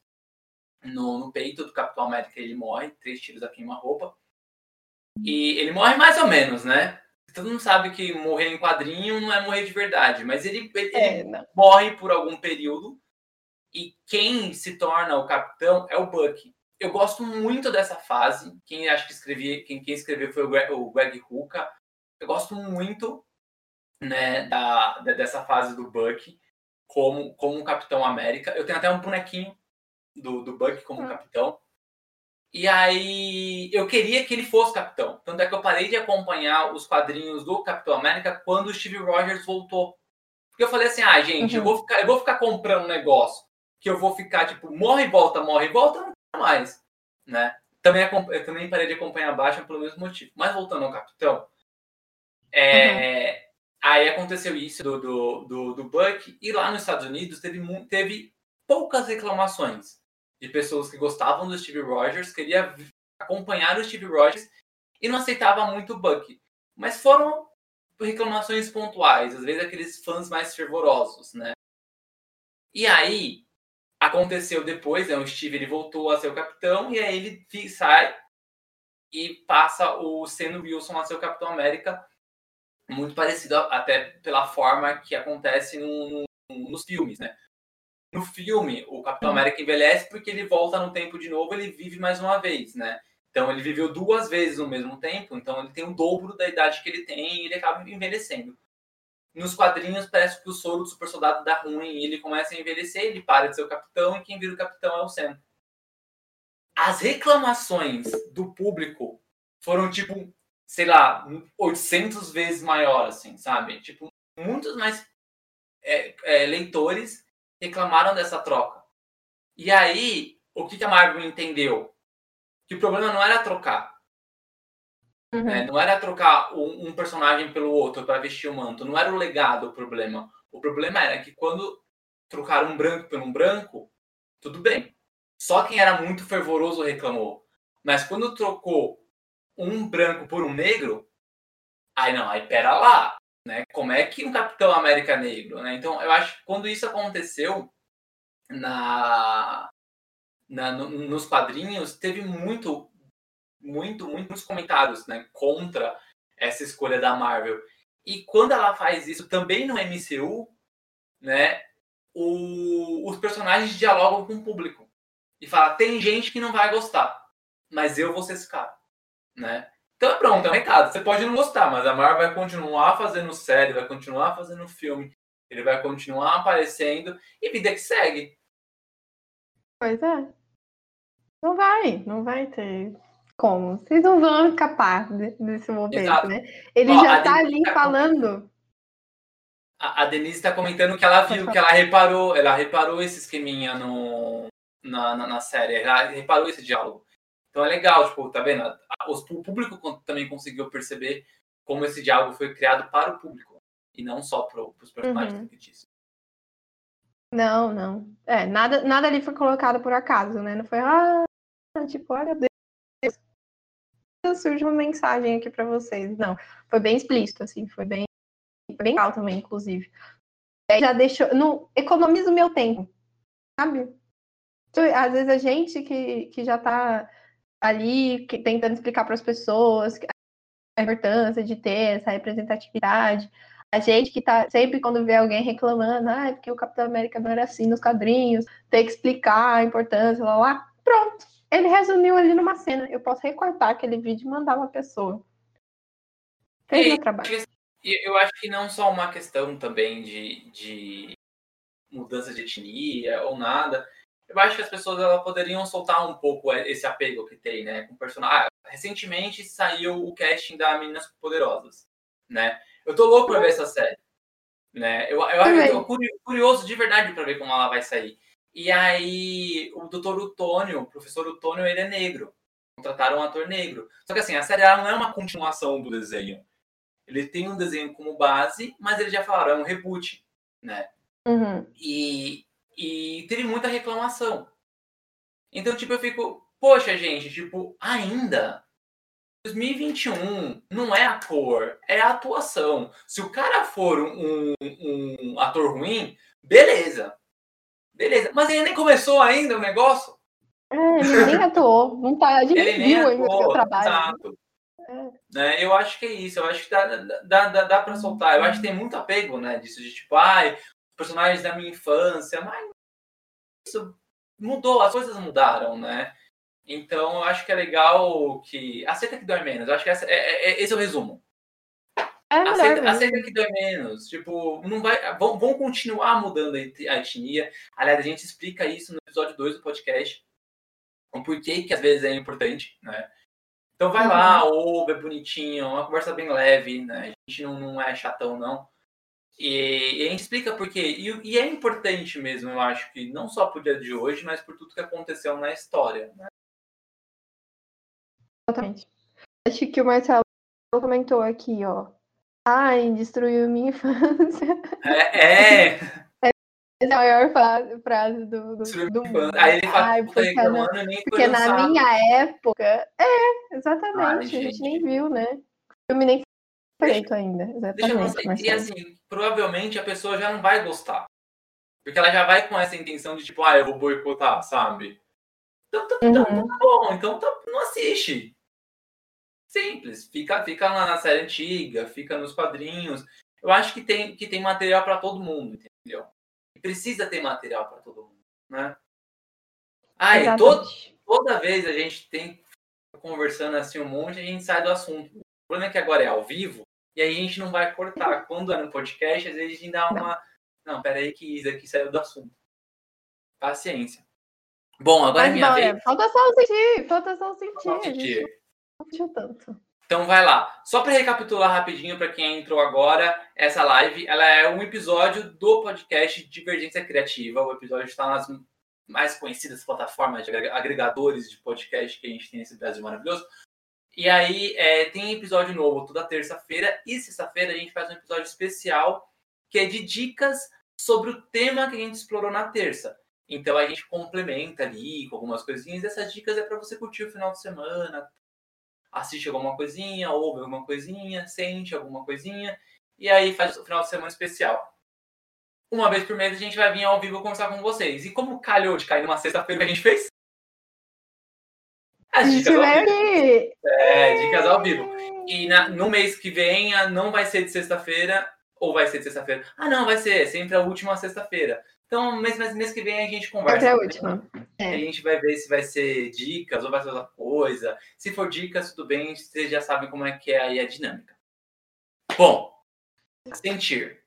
[SPEAKER 1] no, no peito do Capitão América. Ele morre, três tiros aqui em uma roupa. E ele morre mais ou menos, né? Todo mundo sabe que morrer em quadrinho não é morrer de verdade, mas ele, ele, é, ele morre por algum período. E quem se torna o capitão é o Bucky eu gosto muito dessa fase. Quem acho que escrevi, quem, quem escreveu foi o Greg, o Greg Huca. Eu gosto muito né, da, dessa fase do Buck como, como um Capitão América. Eu tenho até um bonequinho do, do Buck como hum. capitão. E aí eu queria que ele fosse capitão. Tanto é que eu parei de acompanhar os quadrinhos do Capitão América quando o Steve Rogers voltou. Porque eu falei assim, ah, gente, uhum. eu, vou ficar, eu vou ficar comprando um negócio que eu vou ficar, tipo, morre e volta, morre e volta, mais, né? Também, eu também parei de acompanhar a Baixa pelo mesmo motivo. Mas voltando ao Capitão, é, uhum. aí aconteceu isso do, do, do, do, Buck, e lá nos Estados Unidos teve, teve poucas reclamações de pessoas que gostavam do Steve Rogers, queria acompanhar o Steve Rogers e não aceitava muito o Buck. Mas foram reclamações pontuais, às vezes aqueles fãs mais fervorosos, né? E aí, aconteceu depois, né, o Steve ele voltou a ser o capitão e aí ele sai e passa o Sam Wilson a ser o Capitão América, muito parecido até pela forma que acontece no, no, nos filmes, né? No filme, o Capitão uhum. América envelhece porque ele volta no tempo de novo, ele vive mais uma vez, né? Então ele viveu duas vezes no mesmo tempo, então ele tem o dobro da idade que ele tem e ele acaba envelhecendo. Nos quadrinhos, parece que o soro do super soldado dá ruim e ele começa a envelhecer, ele para de ser o capitão e quem vira o capitão é o Sam. As reclamações do público foram, tipo, sei lá, 800 vezes maior, assim, sabe? Tipo, muitos mais é, é, leitores reclamaram dessa troca. E aí, o que a Marvel entendeu? Que o problema não era trocar. Uhum. Né? Não era trocar um, um personagem pelo outro para vestir o manto. Não era o legado o problema. O problema era que quando trocaram um branco por um branco, tudo bem. Só quem era muito fervoroso reclamou. Mas quando trocou um branco por um negro, aí não, aí pera lá, né? Como é que um Capitão América negro, né? Então eu acho que quando isso aconteceu na, na no, nos quadrinhos, teve muito muito, muitos comentários né, contra essa escolha da Marvel. E quando ela faz isso também no MCU, né, o, os personagens dialogam com o público. E fala, tem gente que não vai gostar, mas eu vou ser esse cara. Né? Então é pronto, é um recado. Você pode não gostar, mas a Marvel vai continuar fazendo série, vai continuar fazendo filme, ele vai continuar aparecendo e vida que segue.
[SPEAKER 2] Pois é. Não vai, não vai ter como? Vocês não vão escapar desse momento, Exato. né? Ele Ó, já tá ali tá falando.
[SPEAKER 1] A, a Denise está comentando que ela viu, que ela reparou, ela reparou esse esqueminha no, na, na, na, série, ela reparou esse diálogo. Então é legal, tipo, tá vendo? O público também conseguiu perceber como esse diálogo foi criado para o público e não só para os personagens uhum. fictícios.
[SPEAKER 2] Não, não. É, nada, nada ali foi colocado por acaso, né? Não foi, ah, tipo, olha, surge uma mensagem aqui para vocês. Não, foi bem explícito, assim, foi bem, bem legal também, inclusive. já deixou, economiza o meu tempo, sabe? às vezes a gente que, que já está ali que, tentando explicar para as pessoas a importância de ter essa representatividade. A gente que tá sempre quando vê alguém reclamando, ah, porque o Capitão América não era assim nos quadrinhos, tem que explicar a importância, lá, lá. Pronto. Ele resumiu ali numa cena. Eu posso recortar aquele vídeo e mandar uma pessoa. Fez meu trabalho.
[SPEAKER 1] Eu acho que não só uma questão também de, de mudança de etnia ou nada. Eu acho que as pessoas elas poderiam soltar um pouco esse apego que tem, né? Com personagem. Ah, recentemente saiu o casting da Meninas Poderosas, né? Eu tô louco pra ver essa série. Né? Eu, eu, eu tô curioso de verdade para ver como ela vai sair. E aí, o doutor Utônio, o professor Utônio, ele é negro. Contrataram um ator negro. Só que assim, a série não é uma continuação do desenho. Ele tem um desenho como base, mas eles já falaram, é um reboot, né?
[SPEAKER 2] Uhum.
[SPEAKER 1] E, e teve muita reclamação. Então, tipo, eu fico, poxa, gente, tipo, ainda 2021 não é a cor, é a atuação. Se o cara for um, um, ator ruim, beleza. Beleza. Mas ele nem começou ainda o negócio.
[SPEAKER 2] É, ele nem atuou. Não tá, a gente ele viu ainda o seu trabalho. Exato.
[SPEAKER 1] É. Né? Eu acho que é isso. Eu acho que dá, dá, dá, dá pra soltar. Eu acho que tem muito apego, né? Disso de tipo, ai, personagens da minha infância, mas isso mudou, as coisas mudaram, né? Então, eu acho que é legal que. Aceita que dói menos. Eu acho que essa, é, é, é esse é o resumo.
[SPEAKER 2] É
[SPEAKER 1] aceita, aceita, que dói menos. Tipo, não vai. Vão, vão, continuar mudando a etnia. Aliás, a gente explica isso no episódio 2 do podcast. O porquê que às vezes é importante, né? Então vai uhum. lá, ouve, é bonitinho, uma conversa bem leve, né? A gente não, não é chatão, não. E, e a gente explica por quê. E, e, é importante mesmo, eu acho que não só pro dia de hoje, mas por tudo que aconteceu na história. Né?
[SPEAKER 2] Exatamente. Acho que o Marcelo comentou aqui, ó. Ai, destruiu minha infância.
[SPEAKER 1] É! é.
[SPEAKER 2] Essa é a maior frase, frase do, do, do mundo.
[SPEAKER 1] Aí ele fala, Ai, porque, na,
[SPEAKER 2] porque na minha época. É, exatamente. Ai, a gente, gente nem viu, né? O filme nem foi feito ainda. Exatamente.
[SPEAKER 1] E assim, provavelmente a pessoa já não vai gostar. Porque ela já vai com essa intenção de tipo, ah, eu vou boicotar, sabe? Então tá, então, uhum. tá bom, então tá, não assiste. Simples. Fica, fica lá na série antiga, fica nos quadrinhos. Eu acho que tem, que tem material para todo mundo, entendeu? precisa ter material para todo mundo, né? Ah, e todo, toda vez a gente tem conversando assim um monte, a gente sai do assunto. O problema é que agora é ao vivo e aí a gente não vai cortar. Quando é no podcast, às vezes a gente dá uma. Não, peraí, que isso aqui saiu do assunto. Paciência. Bom, agora é Mas, é minha vez.
[SPEAKER 2] Falta só o sentir, falta só o sentir. Não tanto.
[SPEAKER 1] Então vai lá. Só para recapitular rapidinho para quem entrou agora, essa live, ela é um episódio do podcast Divergência Criativa. O episódio está nas mais conhecidas plataformas de agregadores de podcast que a gente tem nesse Brasil maravilhoso. E aí é, tem episódio novo toda terça-feira e sexta-feira a gente faz um episódio especial que é de dicas sobre o tema que a gente explorou na terça. Então a gente complementa ali com algumas coisinhas. Essas dicas é para você curtir o final de semana, assiste alguma coisinha, ouve alguma coisinha, sente alguma coisinha, e aí faz o final de semana especial. Uma vez por mês a gente vai vir ao vivo conversar com vocês. E como calhou de cair numa sexta-feira que a gente fez? As dicas ao vivo. É, dicas ao vivo. E na, no mês que vem não vai ser de sexta-feira, ou vai ser de sexta-feira. Ah, não, vai ser sempre a última sexta-feira. Então, mês, mês, mês que vem a gente conversa.
[SPEAKER 2] Até a última.
[SPEAKER 1] É. A gente vai ver se vai ser dicas ou vai ser outra coisa. Se for dicas, tudo bem, vocês já sabem como é que é aí a dinâmica. Bom, sentir.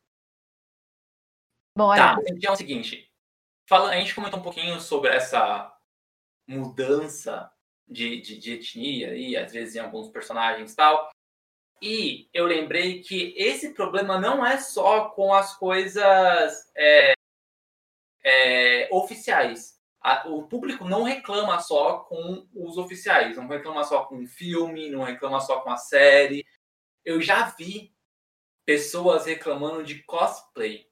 [SPEAKER 2] Bora.
[SPEAKER 1] Tá, sentir é o seguinte. Fala, a gente comentou um pouquinho sobre essa mudança de, de, de etnia e às vezes em alguns personagens e tal. E eu lembrei que esse problema não é só com as coisas é, é, oficiais. A, o público não reclama só com os oficiais, não reclama só com o filme, não reclama só com a série. Eu já vi pessoas reclamando de cosplay.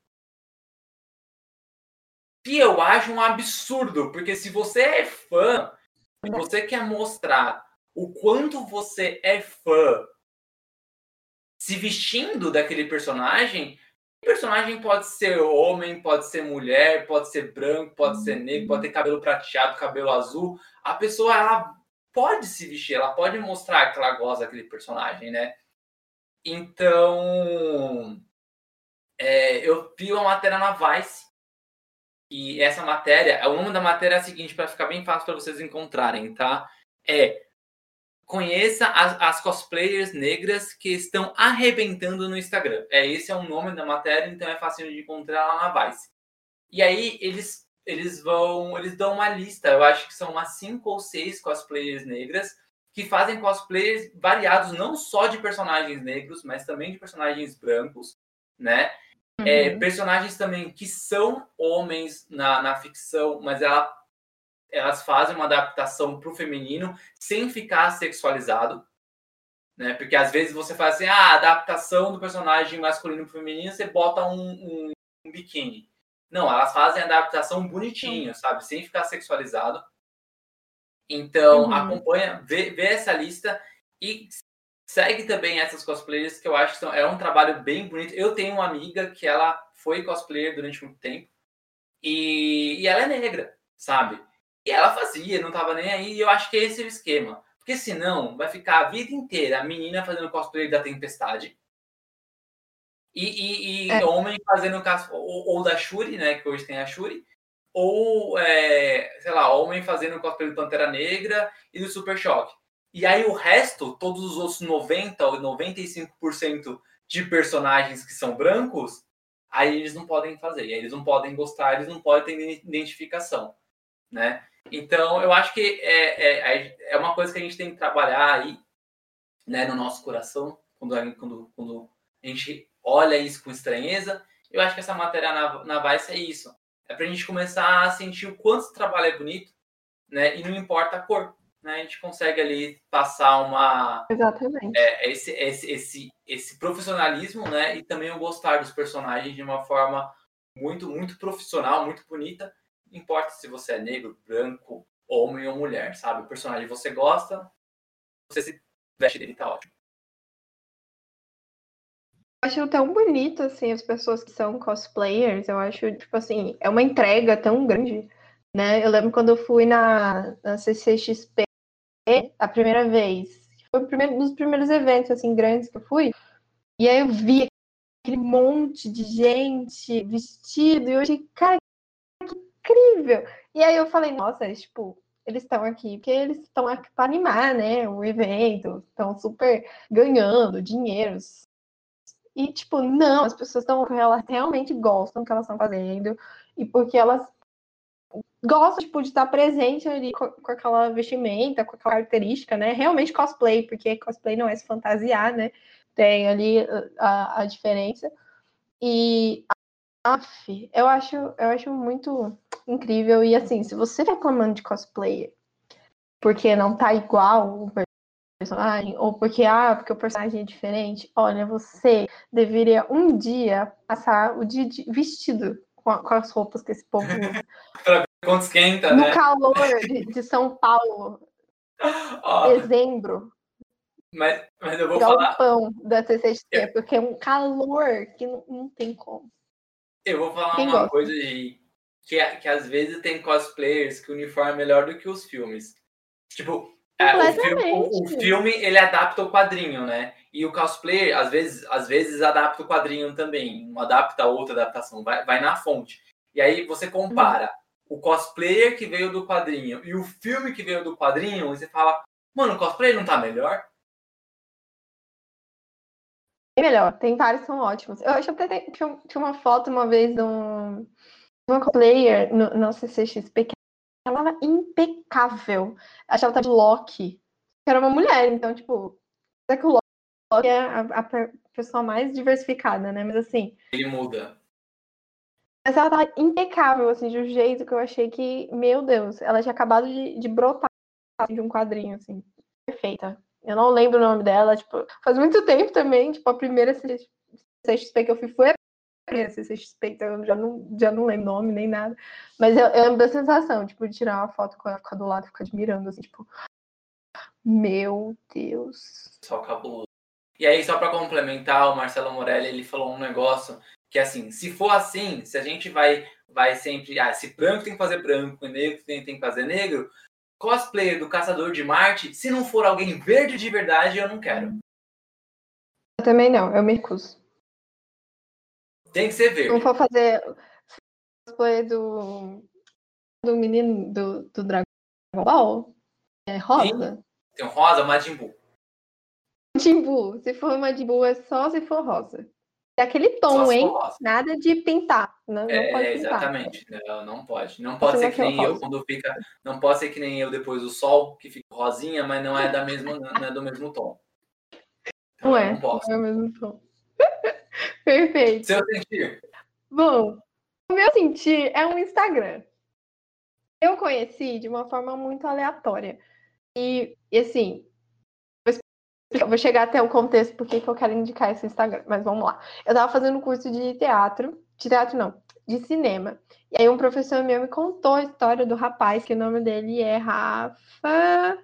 [SPEAKER 1] Que eu acho um absurdo, porque se você é fã você quer mostrar o quanto você é fã se vestindo daquele personagem, personagem pode ser homem, pode ser mulher, pode ser branco, pode ser negro, pode ter cabelo prateado, cabelo azul. A pessoa ela pode se vestir, ela pode mostrar que ela gosta daquele personagem, né? Então, é, eu vi uma matéria na Vice e essa matéria, o nome da matéria é a seguinte, para ficar bem fácil para vocês encontrarem, tá? É conheça as, as, cosplayers negras que estão arrebentando no Instagram. É esse é o nome da matéria, então é fácil de encontrar lá na Vice. E aí eles eles vão, eles dão uma lista, eu acho que são umas cinco ou seis cosplayers negras que fazem cosplays variados não só de personagens negros, mas também de personagens brancos, né? É, uhum. É, personagens também que são homens na, na ficção, mas ela elas fazem uma adaptação para o feminino sem ficar sexualizado. Né? Porque às vezes você faz assim, ah, adaptação do personagem masculino para o feminino, você bota um, um, um, biquíni. Não, elas fazem a adaptação bonitinho, sabe? Sem ficar sexualizado. Então, uhum. acompanha, vê, vê, essa lista e segue também essas cosplayers que eu acho que são, é um trabalho bem bonito. Eu tenho uma amiga que ela foi cosplayer durante muito tempo e, e ela é negra, sabe? E ela fazia, não tava nem aí. E eu acho que esse é o esquema. Porque senão vai ficar a vida inteira a menina fazendo cosplay da Tempestade. E, e, e é. homem fazendo ou, ou, da Shuri, né? Que hoje tem a Shuri. Ou, é, sei lá, homem fazendo cosplay do Pantera Negra e do Super Choque. E aí o resto, todos os outros 90 ou 95% de personagens que são brancos, aí eles não podem fazer. Aí eles não podem gostar, eles não podem ter identificação, né? Então, eu acho que é, é, é uma coisa que a gente tem que trabalhar aí, né, no nosso coração, quando, quando, quando a gente olha isso com estranheza. Eu acho que essa matéria na, na Vice é isso. É para a gente começar a sentir o quanto esse trabalho é bonito, né, e não importa a cor. Né, a gente consegue ali passar uma.
[SPEAKER 2] Exatamente.
[SPEAKER 1] É, esse, esse, esse, esse profissionalismo, né, e também o gostar dos personagens de uma forma muito, muito profissional, muito bonita importa se você é negro, branco, homem ou mulher, sabe? O personagem você gosta, você se veste dele, tá ótimo.
[SPEAKER 2] Eu acho tão bonito, assim, as pessoas que são cosplayers. Eu acho, tipo assim, é uma entrega tão grande, né? Eu lembro quando eu fui na, na CCXP a primeira vez. Foi um dos primeiros eventos, assim, grandes que eu fui. E aí eu vi aquele monte de gente vestido. E eu achei, cara, E aí eu falei, nossa, tipo, eles estão aqui porque eles estão aqui para animar, né? O evento, estão super ganhando dinheiros. E, tipo, não, as pessoas estão elas realmente gostam do que elas estão fazendo e porque elas gostam, tipo, de estar presente ali com, com, aquela vestimenta, com aquela característica, né? Realmente cosplay, porque cosplay não é se fantasiar, né? Tem ali a, a diferença. E Aff, eu acho, eu acho muito incrível. E assim, se você tá reclamando de cosplayer porque não tá igual o personagem, ou porque, ah, porque o personagem é diferente, olha, você deveria um dia passar o dia vestido com, a, com as roupas que esse povo usa. <laughs>
[SPEAKER 1] pra ver quanto esquenta,
[SPEAKER 2] no
[SPEAKER 1] né?
[SPEAKER 2] No calor de, <laughs> de, São Paulo. oh. Dezembro.
[SPEAKER 1] Mas, mas eu vou falar.
[SPEAKER 2] pão da CCXP, porque é um calor que não, não tem como.
[SPEAKER 1] Eu vou falar Quem uma gosta? coisa de que, que às vezes tem cosplayers que o uniforme é melhor do que os filmes. Tipo, é, o, filme, o, o, filme, ele adapta o quadrinho, né? E o cosplayer, às vezes, às vezes adapta o quadrinho também. Não adapta a outra adaptação, vai, vai na fonte. E aí você compara uhum. o cosplayer que veio do quadrinho e o filme que veio do quadrinho, e você fala, mano, o cosplayer não tá melhor?
[SPEAKER 2] Melhor. Tem vários que são ótimos. Eu acho que até tinha, tinha uma foto uma vez de, um, uma cosplayer no, no CCXP que ela era impecável. Acho que ela tá de Loki. Que era uma mulher, então, tipo, é que o Loki é a, a pessoa mais diversificada, né? Mas assim.
[SPEAKER 1] Ele muda.
[SPEAKER 2] Mas ela tava impecável, assim, de um jeito que eu achei que, meu Deus, ela tinha acabado de, de brotar de um quadrinho, assim. Perfeita. Eu não lembro o nome dela, tipo, faz muito tempo também, tipo, a primeira CXP que eu fui foi a primeira CXP, então eu já não, já não lembro nome nem nada. Mas eu, eu lembro da sensação, tipo, de tirar uma foto com ela, ficar do lado ficar admirando, assim, tipo, meu Deus.
[SPEAKER 1] Só cabuloso. E aí, só para complementar, o Marcelo Morelli, ele falou um negócio Que assim, se for assim, se a gente vai vai sempre, ah, se branco tem que fazer branco, negro tem, tem que fazer negro, cosplayer do Caçador de Marte, se não for alguém verde de verdade, eu não quero.
[SPEAKER 2] Eu também não, eu me recuso.
[SPEAKER 1] Tem que ser verde.
[SPEAKER 2] Não for fazer cosplay do, do menino do, do Dragon Ball, é rosa. Sim.
[SPEAKER 1] Tem um rosa, Majin Buu.
[SPEAKER 2] Majin Buu. Se for Majin Buu, é só se for rosa. É aquele tom, hein? Nada de pintar. Não, não
[SPEAKER 1] é,
[SPEAKER 2] pode
[SPEAKER 1] pintar. exatamente. Não, não pode. Não pode ser que nem eu quando fica. Não pode ser que nem eu depois do sol, que fica rosinha, mas não é da mesma, não é do mesmo tom.
[SPEAKER 2] Então, não é. Não, posso. não é o mesmo tom. <laughs> Perfeito.
[SPEAKER 1] Seu sentir.
[SPEAKER 2] Bom, o meu sentir é um Instagram. Eu conheci de uma forma muito aleatória. E, e assim, eu vou chegar até o contexto porque que eu quero indicar esse Instagram, mas vamos lá. Eu tava fazendo curso de teatro, de teatro não, de cinema. E aí um professor meu me contou a história do rapaz, que o nome dele é Rafa,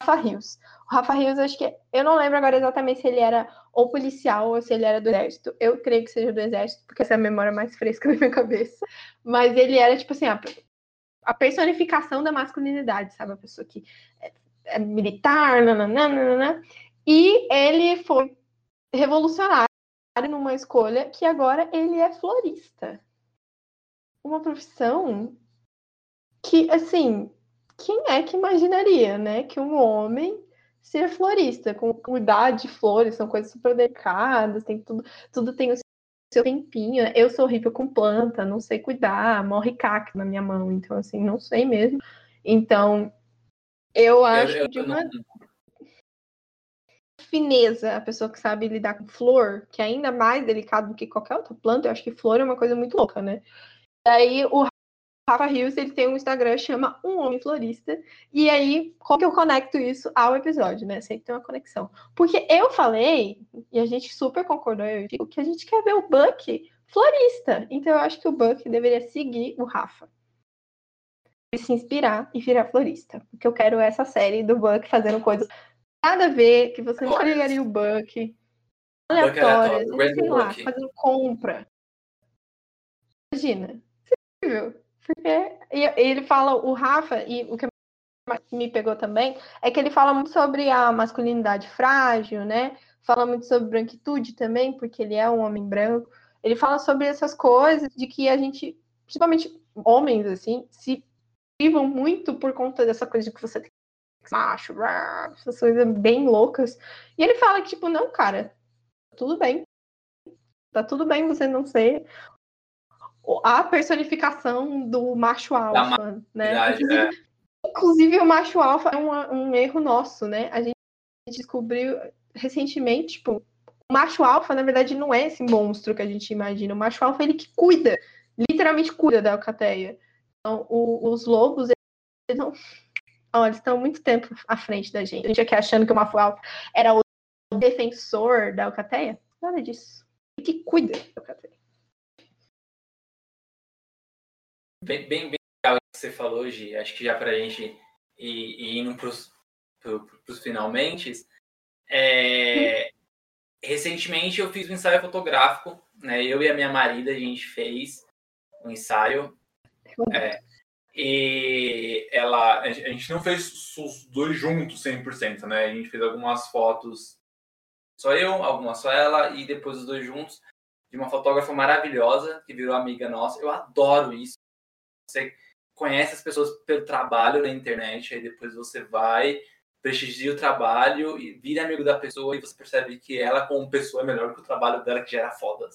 [SPEAKER 2] Rafa Rios. O Rafa Rios, acho que eu não lembro agora exatamente se ele era ou policial ou se ele era do exército. Eu creio que seja do exército, porque essa é a memória mais fresca <laughs> da minha cabeça. Mas ele era tipo assim, a, a personificação da masculinidade, sabe? A pessoa que é, é militar, nananana. E ele foi revolucionário numa escolha que agora ele é florista. Uma profissão que, assim, quem é que imaginaria, né? Que um homem ser florista, com cuidar de flores, são coisas super delicadas, tem tudo, tudo tem o seu tempinho. Eu sou horrível com planta, não sei cuidar, morre cacto na minha mão, então assim, não sei mesmo. Então, eu acho eu, eu, de uma não fineza, a pessoa que sabe lidar com flor, que é ainda mais delicado do que qualquer outra planta, eu acho que flor é uma coisa muito louca, né? E aí o Rafa Rios, ele tem um Instagram chama Um Homem Florista, e aí como que eu conecto isso ao episódio, né? Sempre tem uma conexão. Porque eu falei, e a gente super concordou, eu digo, que a gente quer ver o Buck florista. Então eu acho que o Buck deveria seguir o Rafa. E se inspirar e virar florista. Porque eu quero essa série do Buck fazendo coisas nada a ver, que você nunca ligaria o Buck. Aleatórias, sei lá, fazendo compra. Imagina. Incrível. Porque ele fala, o Rafa, e o que me pegou também, é que ele fala muito sobre a masculinidade frágil, né? Fala muito sobre branquitude também, porque ele é um homem branco. Ele fala sobre essas coisas, de que a gente, principalmente homens, assim, se privam muito por conta dessa coisa de que você tem macho, essas coisas bem loucas. E ele fala que, tipo, não, cara, tudo bem. Tá tudo bem você não ser a personificação do macho alfa, né? Inclusive, é. inclusive, o macho alfa é um, um, erro nosso, né? A gente descobriu recentemente, tipo, o macho alfa, na verdade, não é esse monstro que a gente imagina. O macho alfa, ele que cuida, literalmente cuida da alcateia. Então, o, os lobos, eles não Olha, eles estão muito tempo à frente da gente. A gente aqui achando que o Mafual era o defensor da Alcateia. Nada disso. E que cuida da Alcateia.
[SPEAKER 1] Bem, bem, bem legal o que você falou hoje. Acho que já para a gente ir, ir indo para os finalmente. É, recentemente eu fiz um ensaio fotográfico. Né? Eu e a minha marida, a gente fez um ensaio. É, e ela, a gente não fez os dois juntos 100%, né? A gente fez algumas fotos, só eu, algumas só ela, e depois os dois juntos, de uma fotógrafa maravilhosa, que virou amiga nossa. Eu adoro isso. Você conhece as pessoas pelo trabalho na internet, aí depois você vai, prestigia o trabalho e vira amigo da pessoa e você percebe que ela, como pessoa, é melhor que o trabalho dela, que já era foda.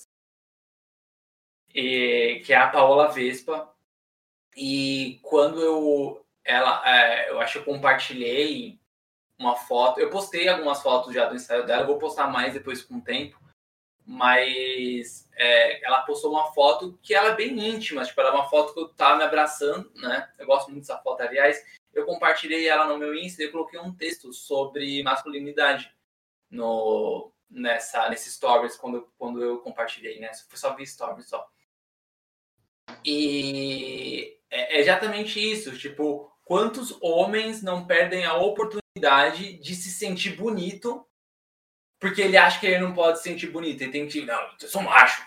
[SPEAKER 1] E, que é a Paola Vespa, e quando eu ela, é, eu acho que eu compartilhei uma foto, eu postei algumas fotos já do ensaio dela, vou postar mais depois com o tempo, mas é, ela postou uma foto que ela é bem íntima, tipo, ela é uma foto que eu tava me abraçando, né? Eu gosto muito dessa foto, aliás. Eu compartilhei ela no meu Insta e coloquei um texto sobre masculinidade no, nessa, nesse stories quando, quando eu compartilhei, né? Foi só ver stories só. E é, é exatamente isso. Tipo, quantos homens não perdem a oportunidade de se sentir bonito porque ele acha que ele não pode se sentir bonito. Ele tem que, não, eu sou macho.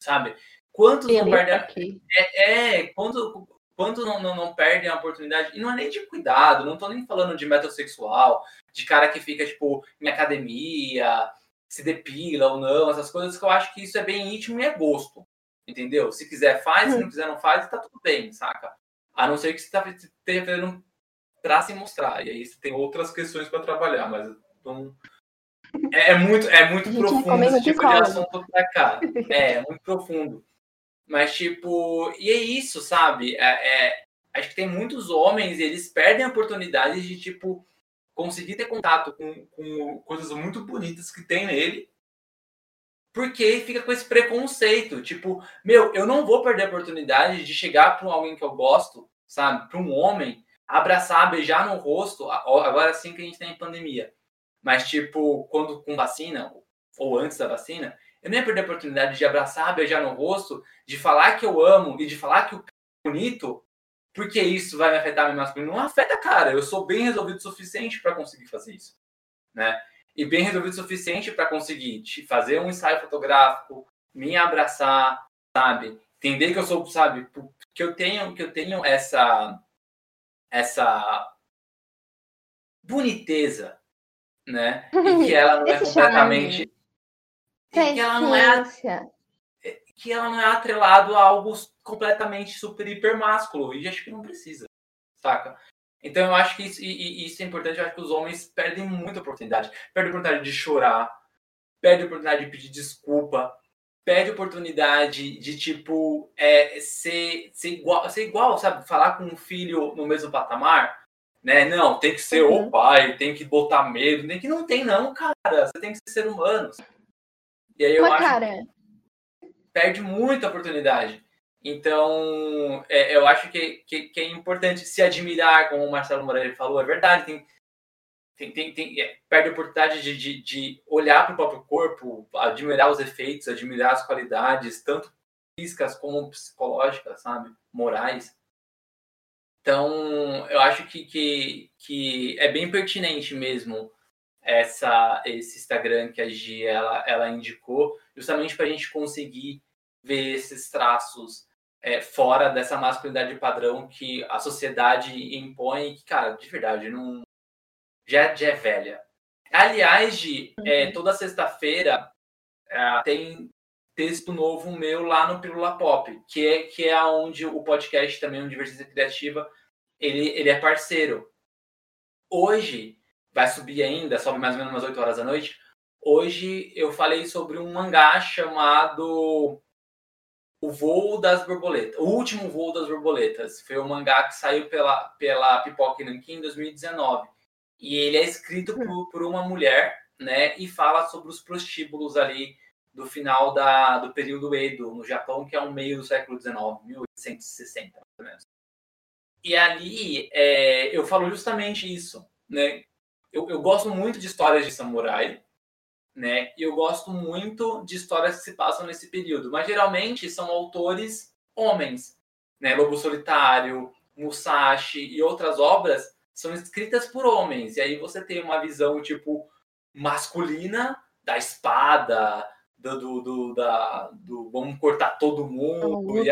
[SPEAKER 1] sabe? Quantos não perdem. É, é, quando, quanto não, não, não, perdem a oportunidade, e não é nem de cuidado, não tô nem falando de metrosexual, de cara que fica, tipo, em academia, se depila ou não, essas coisas que eu acho que isso é bem íntimo e é gosto, entendeu? Se quiser faz, se não quiser não faz, tá tudo bem, saca? A não ser que você tá, esteja fazendo pra se mostrar, e aí você tem outras questões para trabalhar, mas não... É, é, muito, é muito profundo esse tipo de assunto pra cá. É, é muito profundo. Mas, tipo, e é isso, sabe? É, é, acho que tem muitos homens e eles perdem a oportunidade de, tipo, conseguir ter contato com, com coisas muito bonitas que tem nele, porque fica com esse preconceito. Tipo, meu, eu não vou perder a oportunidade de chegar para alguém que eu gosto, sabe? Para um homem, abraçar, beijar no rosto, agora sim que a gente tem tá pandemia. Mas, tipo, quando com vacina, ou antes da vacina, eu nem perder a oportunidade de abraçar, beijar no rosto, de falar que eu amo e de falar que o é bonito, porque isso vai me afetar a minha masculina. Não afeta, cara. Eu sou bem resolvido o suficiente para conseguir fazer isso, né? E bem resolvido o suficiente para conseguir fazer um ensaio fotográfico, me abraçar, sabe? Entender que eu sou, sabe, que eu tenho, que eu tenho essa essa boniteza, né? E que ela não é <laughs> completamente que ela não é que ela não é atrelado a algo completamente super hiper másculo e acho que não precisa, saca? Então eu acho que isso, e, e isso é importante, eu acho que os homens perdem muita oportunidade. Perdem a oportunidade de chorar, perdem a oportunidade de pedir desculpa, perde a oportunidade de, tipo, é, ser, ser, igual, ser igual, sabe? Falar com um filho no mesmo patamar, né? Não, tem que ser uhum. o pai, tem que botar medo, nem que não tem não, cara. Você tem que ser ser humano. E aí eu Mas, acho cara... perde muita oportunidade. Então, é, eu acho que, que, que, é importante se admirar, como o Marcelo Moreira falou, é verdade, tem, tem, tem, tem é, perde a oportunidade de, de, de olhar para o próprio corpo, admirar os efeitos, admirar as qualidades, tanto físicas como psicológicas, sabe? Morais. Então, eu acho que, que, que é bem pertinente mesmo essa esse Instagram que a Gi ela, ela indicou, justamente para a gente conseguir ver esses traços é, fora dessa masculinidade padrão que a sociedade impõe, que, cara, de verdade, não já, já é velha. Aliás, Gi, é, uhum. toda sexta-feira é, tem texto novo meu lá no Pílula Pop, que é, que é onde o podcast também, o Diversidade Criativa, ele, ele é parceiro. Hoje, vai subir ainda, sobe mais ou menos umas 8 horas da noite. Hoje eu falei sobre um mangá chamado O Voo das Borboletas, O Último Voo das Borboletas. Foi um mangá que saiu pela, pela Pipoca Nankin em 2019. E ele é escrito por, por uma mulher, né? E fala sobre os prostíbulos ali do final da, do período Edo, no Japão, que é o meio do século XIX, 1860, mais ou menos. E ali é, eu falo justamente isso, né? eu, eu gosto muito de histórias de samurai, né? E eu gosto muito de histórias que se passam nesse período, mas geralmente são autores homens, né? Lobo Solitário, Musashi e outras obras são escritas por homens. E aí você tem uma visão tipo masculina da espada, do, do, do da, do vamos cortar todo mundo e,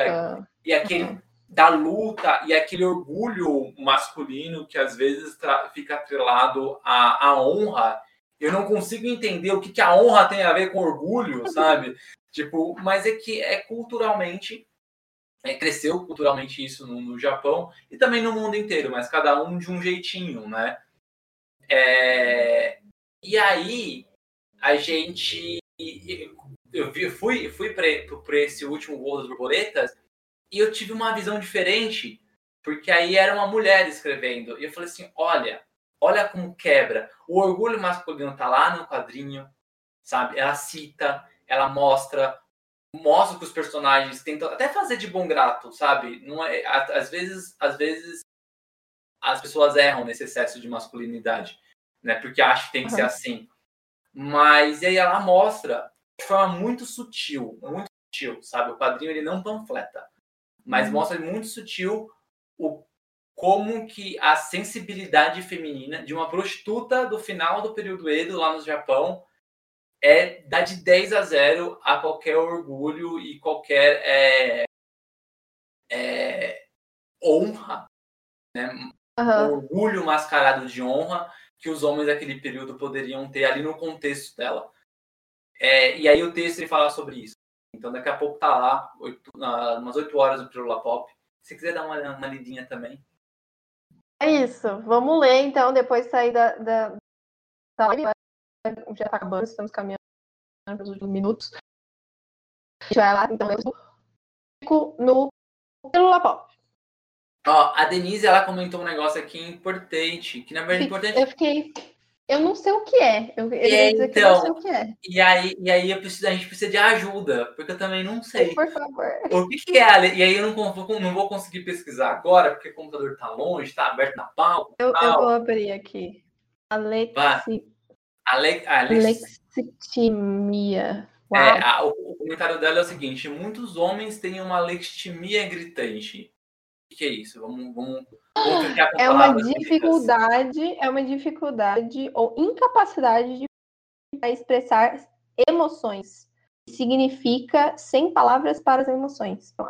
[SPEAKER 1] e aquele uhum da luta e aquele orgulho masculino que às vezes fica atrelado à, à honra. Eu não consigo entender o que, que a honra tem a ver com orgulho, <laughs> sabe? tipo, mas é que é culturalmente é, cresceu culturalmente isso no, no, Japão e também no mundo inteiro, mas cada um de um jeitinho, né? É, e aí a gente eu fui fui para esse último voo das borboletas e eu tive uma visão diferente, porque aí era uma mulher escrevendo. E eu falei assim: olha, olha como quebra. O orgulho masculino tá lá no quadrinho, sabe? Ela cita, ela mostra, mostra que os personagens tentam até fazer de bom grato, sabe? Não é, às vezes, às vezes as pessoas erram nesse excesso de masculinidade, né? Porque acham que tem que uhum. ser assim. Mas e aí ela mostra de forma muito sutil, muito sutil, sabe? O quadrinho ele não panfleta mas uhum. mostra muito sutil o como que a sensibilidade feminina de uma prostituta do final do período Edo lá no Japão é dar de 10 a 0 a qualquer orgulho e qualquer é, é, honra, né?
[SPEAKER 2] Aham.
[SPEAKER 1] orgulho mascarado de honra que os homens daquele período poderiam ter ali no contexto dela. É, e aí o texto ele fala sobre isso. Então daqui a pouco tá lá, oito, na- umas 8 horas do Pílula Pop. Se quiser dar uma, uma lidinha também.
[SPEAKER 2] É isso. Vamos ler, então, depois de sair da, da, da live. Já tá acabando, estamos caminhando para os últimos minutos. A gente vai lá, então, eu no Pílula Pop.
[SPEAKER 1] Ó, a Denise ela comentou um negócio aqui importante, que na verdade é importante
[SPEAKER 2] Eu fiquei. Eu não sei o que é. Eu, eu dizer que eu não sei o que é.
[SPEAKER 1] E aí, e aí eu preciso, a gente precisa de ajuda, porque eu também não sei.
[SPEAKER 2] Por favor.
[SPEAKER 1] O que, que é E aí eu não, con- não vou conseguir pesquisar agora, porque o computador tá longe, tá aberto na palma.
[SPEAKER 2] Eu, eu vou abrir aqui. Alexi,
[SPEAKER 1] Ale, Alex,
[SPEAKER 2] Alexithymia. Uau.
[SPEAKER 1] é, a- o, comentário dela é o seguinte: muitos homens têm uma alexithymia gritante. O que, que é isso? Vamos, vamos,
[SPEAKER 2] É uma dificuldade, é uma dificuldade ou incapacidade de expressar emoções. Significa sem palavras para as emoções. Então,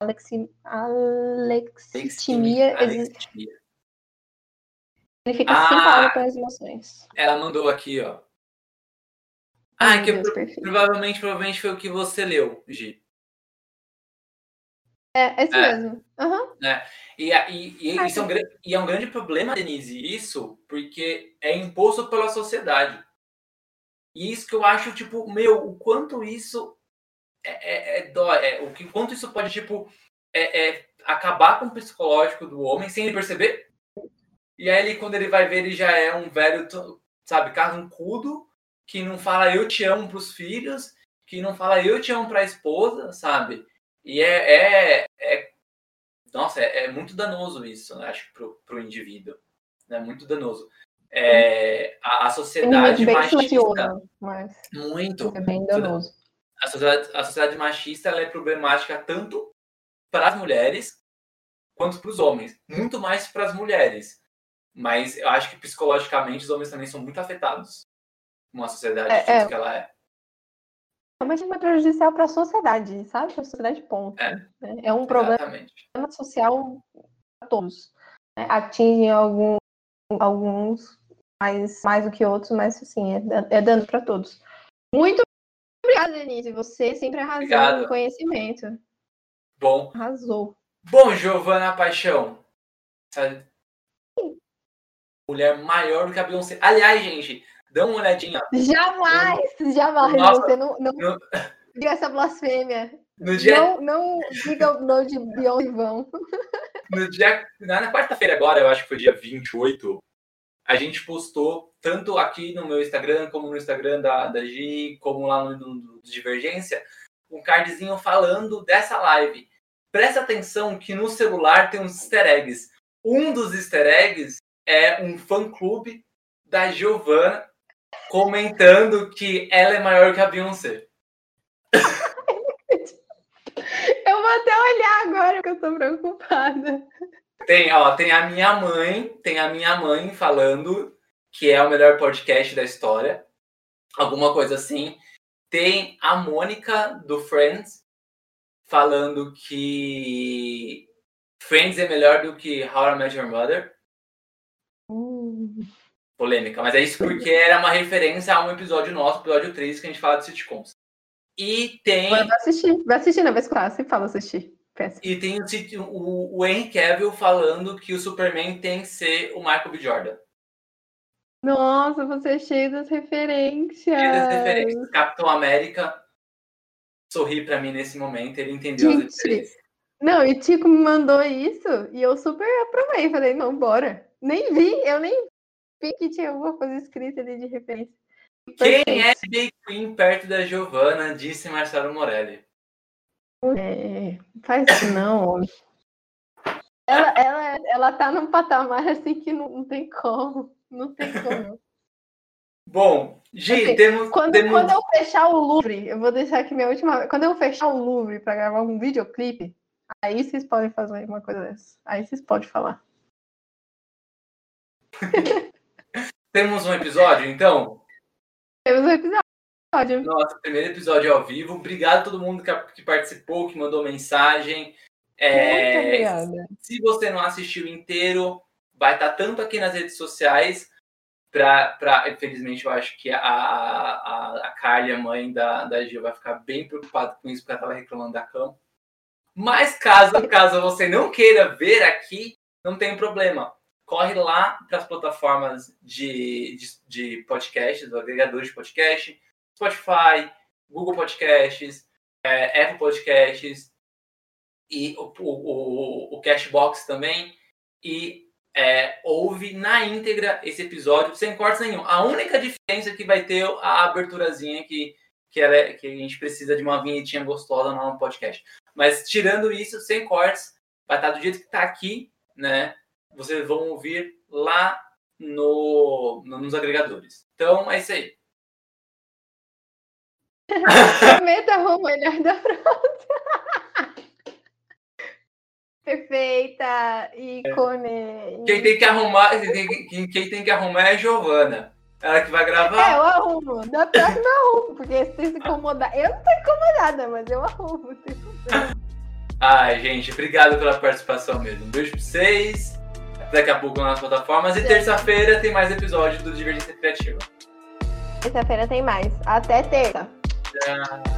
[SPEAKER 2] alexi, existe-
[SPEAKER 1] Alexithymia.
[SPEAKER 2] significa
[SPEAKER 1] Ah!
[SPEAKER 2] sem palavras para as emoções.
[SPEAKER 1] Ela mandou aqui, ó. Ah, que
[SPEAKER 2] Deus,
[SPEAKER 1] provavelmente, provavelmente foi o que você leu, Gi.
[SPEAKER 2] É, é isso
[SPEAKER 1] É.
[SPEAKER 2] mesmo.
[SPEAKER 1] E, a- e, e
[SPEAKER 2] Ah,
[SPEAKER 1] isso é um, e é um grande problema, Denise, isso, porque é imposto pela sociedade. E isso que eu acho, tipo, meu, o quanto isso é, é, é dó, é, o que, quanto isso pode, tipo, é, é acabar com o psicológico do homem sem ele perceber. E aí, ele, quando ele vai ver, ele já é um velho, sabe, carrancudo, que não fala eu te amo pros filhos, que não fala eu te amo pra esposa, sabe? E é, é, é nossa, é, é muito danoso isso, né, acho, pro, pro indivíduo. É muito danoso. É, a, a sociedade machista,
[SPEAKER 2] silencioso, mas
[SPEAKER 1] muito.
[SPEAKER 2] é bem danoso.
[SPEAKER 1] A sociedade, a sociedade machista ela é problemática tanto para as mulheres quanto para os homens. Muito mais para as mulheres. Mas eu acho que psicologicamente os homens também são muito afetados com a sociedade
[SPEAKER 2] É, é.
[SPEAKER 1] que ela é.
[SPEAKER 2] Mas é prejudicial para a sociedade, sabe? Para a sociedade, ponto.
[SPEAKER 1] É.
[SPEAKER 2] né? É um problema
[SPEAKER 1] Exatamente.
[SPEAKER 2] social para todos. né? Atinge algum, alguns mais, mais do que outros, mas assim, é, é dano para todos. Muito obrigada, Denise. Você sempre arrasou
[SPEAKER 1] Obrigado.
[SPEAKER 2] no conhecimento.
[SPEAKER 1] Bom,
[SPEAKER 2] Arrasou.
[SPEAKER 1] bom, Giovana Paixão. Essa mulher maior do que a Beyoncé. Aliás, gente, dá uma olhadinha.
[SPEAKER 2] Jamais, jamais.
[SPEAKER 1] Nossa,
[SPEAKER 2] você não, não
[SPEAKER 1] no-
[SPEAKER 2] diga essa blasfêmia.
[SPEAKER 1] No dia,
[SPEAKER 2] Não, não diga o nome de Beyoncé vão.
[SPEAKER 1] no dia na, quarta-feira agora, eu acho que foi dia 28, a gente postou tanto aqui no meu Instagram, como no Instagram da, da Gi, como lá no, no- no Divergência, um cardzinho falando dessa live. Presta atenção que no celular tem uns easter eggs. Um dos easter eggs é um fã-clube da Giovanna comentando que ela é maior que a Beyoncé. <laughs>
[SPEAKER 2] Eu vou até olhar agora que eu tô preocupada.
[SPEAKER 1] Tem, ó, tem a minha mãe, tem a minha mãe falando que é o melhor podcast da história. Alguma coisa assim. Tem a Mônica do Friends falando que Friends é melhor do que How I Met Your Mother.
[SPEAKER 2] Hum.
[SPEAKER 1] Polêmica, mas é isso porque era uma referência a um episódio nosso, episódio 3, que a gente fala de sitcoms. E tem,
[SPEAKER 2] Vai assistir, vai assistir, vai escutar. Você fala assistir. Péssimo.
[SPEAKER 1] e tem o, o, Henry Cavill falando que o Superman tem que ser o Michael B. Jordan.
[SPEAKER 2] Nossa, você é cheio das referências.
[SPEAKER 1] Cheio das referências. Capitão América sorri pra mim nesse momento, ele entendeu as
[SPEAKER 2] Gente,
[SPEAKER 1] referências.
[SPEAKER 2] Não, e Tico me mandou isso e eu super aprovei. Falei, não, bora. Nem vi, eu nem vi que tinha alguma coisa escrita ali de referência.
[SPEAKER 1] Quem é Big Queen perto da Giovanna? Disse Marcelo Morelli.
[SPEAKER 2] É, faz isso não, homem. Ela, ela, ela tá num patamar assim que não, não tem como. Não tem como.
[SPEAKER 1] Bom, Gi,
[SPEAKER 2] Assim,
[SPEAKER 1] temos.
[SPEAKER 2] Quando,
[SPEAKER 1] temos...
[SPEAKER 2] quando eu fechar o Louvre, eu vou deixar aqui minha última. Quando eu fechar o Louvre pra gravar um videoclipe, aí vocês podem fazer uma coisa dessa. Aí vocês podem falar. <laughs>
[SPEAKER 1] temos um episódio, então?
[SPEAKER 2] Temos um episódio.
[SPEAKER 1] Nossa, primeiro episódio ao vivo. Obrigado a todo mundo que, que participou, que mandou mensagem. É,
[SPEAKER 2] Muito obrigada.
[SPEAKER 1] Se você não assistiu inteiro, vai estar tanto aqui nas redes sociais. Pra, pra, infelizmente, eu acho que a, a, a Carly, a mãe da, da Gil, vai ficar bem preocupada com isso, porque ela estava reclamando da cama. Mas caso, caso você não queira ver aqui, não tem problema. Corre lá para as plataformas de, de, de podcasts, agregadores de podcast, Spotify, Google Podcasts, é, Apple Podcasts e o, o, o, o Cashbox também. E é, ouve na íntegra esse episódio, sem cortes nenhum. A única diferença é que vai ter a aberturazinha que, que, ela é, que a gente precisa de uma vinhetinha gostosa no podcast. Mas tirando isso, sem cortes, vai estar do jeito que está aqui, né? Vocês vão ouvir lá no, no, nos agregadores. Então é isso aí. <laughs>
[SPEAKER 2] Prometa o melhor da frota. Perfeita, ícone.
[SPEAKER 1] Quem tem que arrumar, quem, quem tem que arrumar é a Giovana. Ela que vai
[SPEAKER 2] É,
[SPEAKER 1] gravar.
[SPEAKER 2] eu arrumo. Da próxima eu arrumo, porque se se incomodar. Eu não tô incomodada, mas eu arrumo.
[SPEAKER 1] Ai, gente, obrigado pela participação mesmo. Um beijo pra vocês. Daqui a pouco nas plataformas. E terça-feira tem mais episódio do Divergência Criativa.
[SPEAKER 2] Terça-feira tem mais. Até terça.
[SPEAKER 3] Você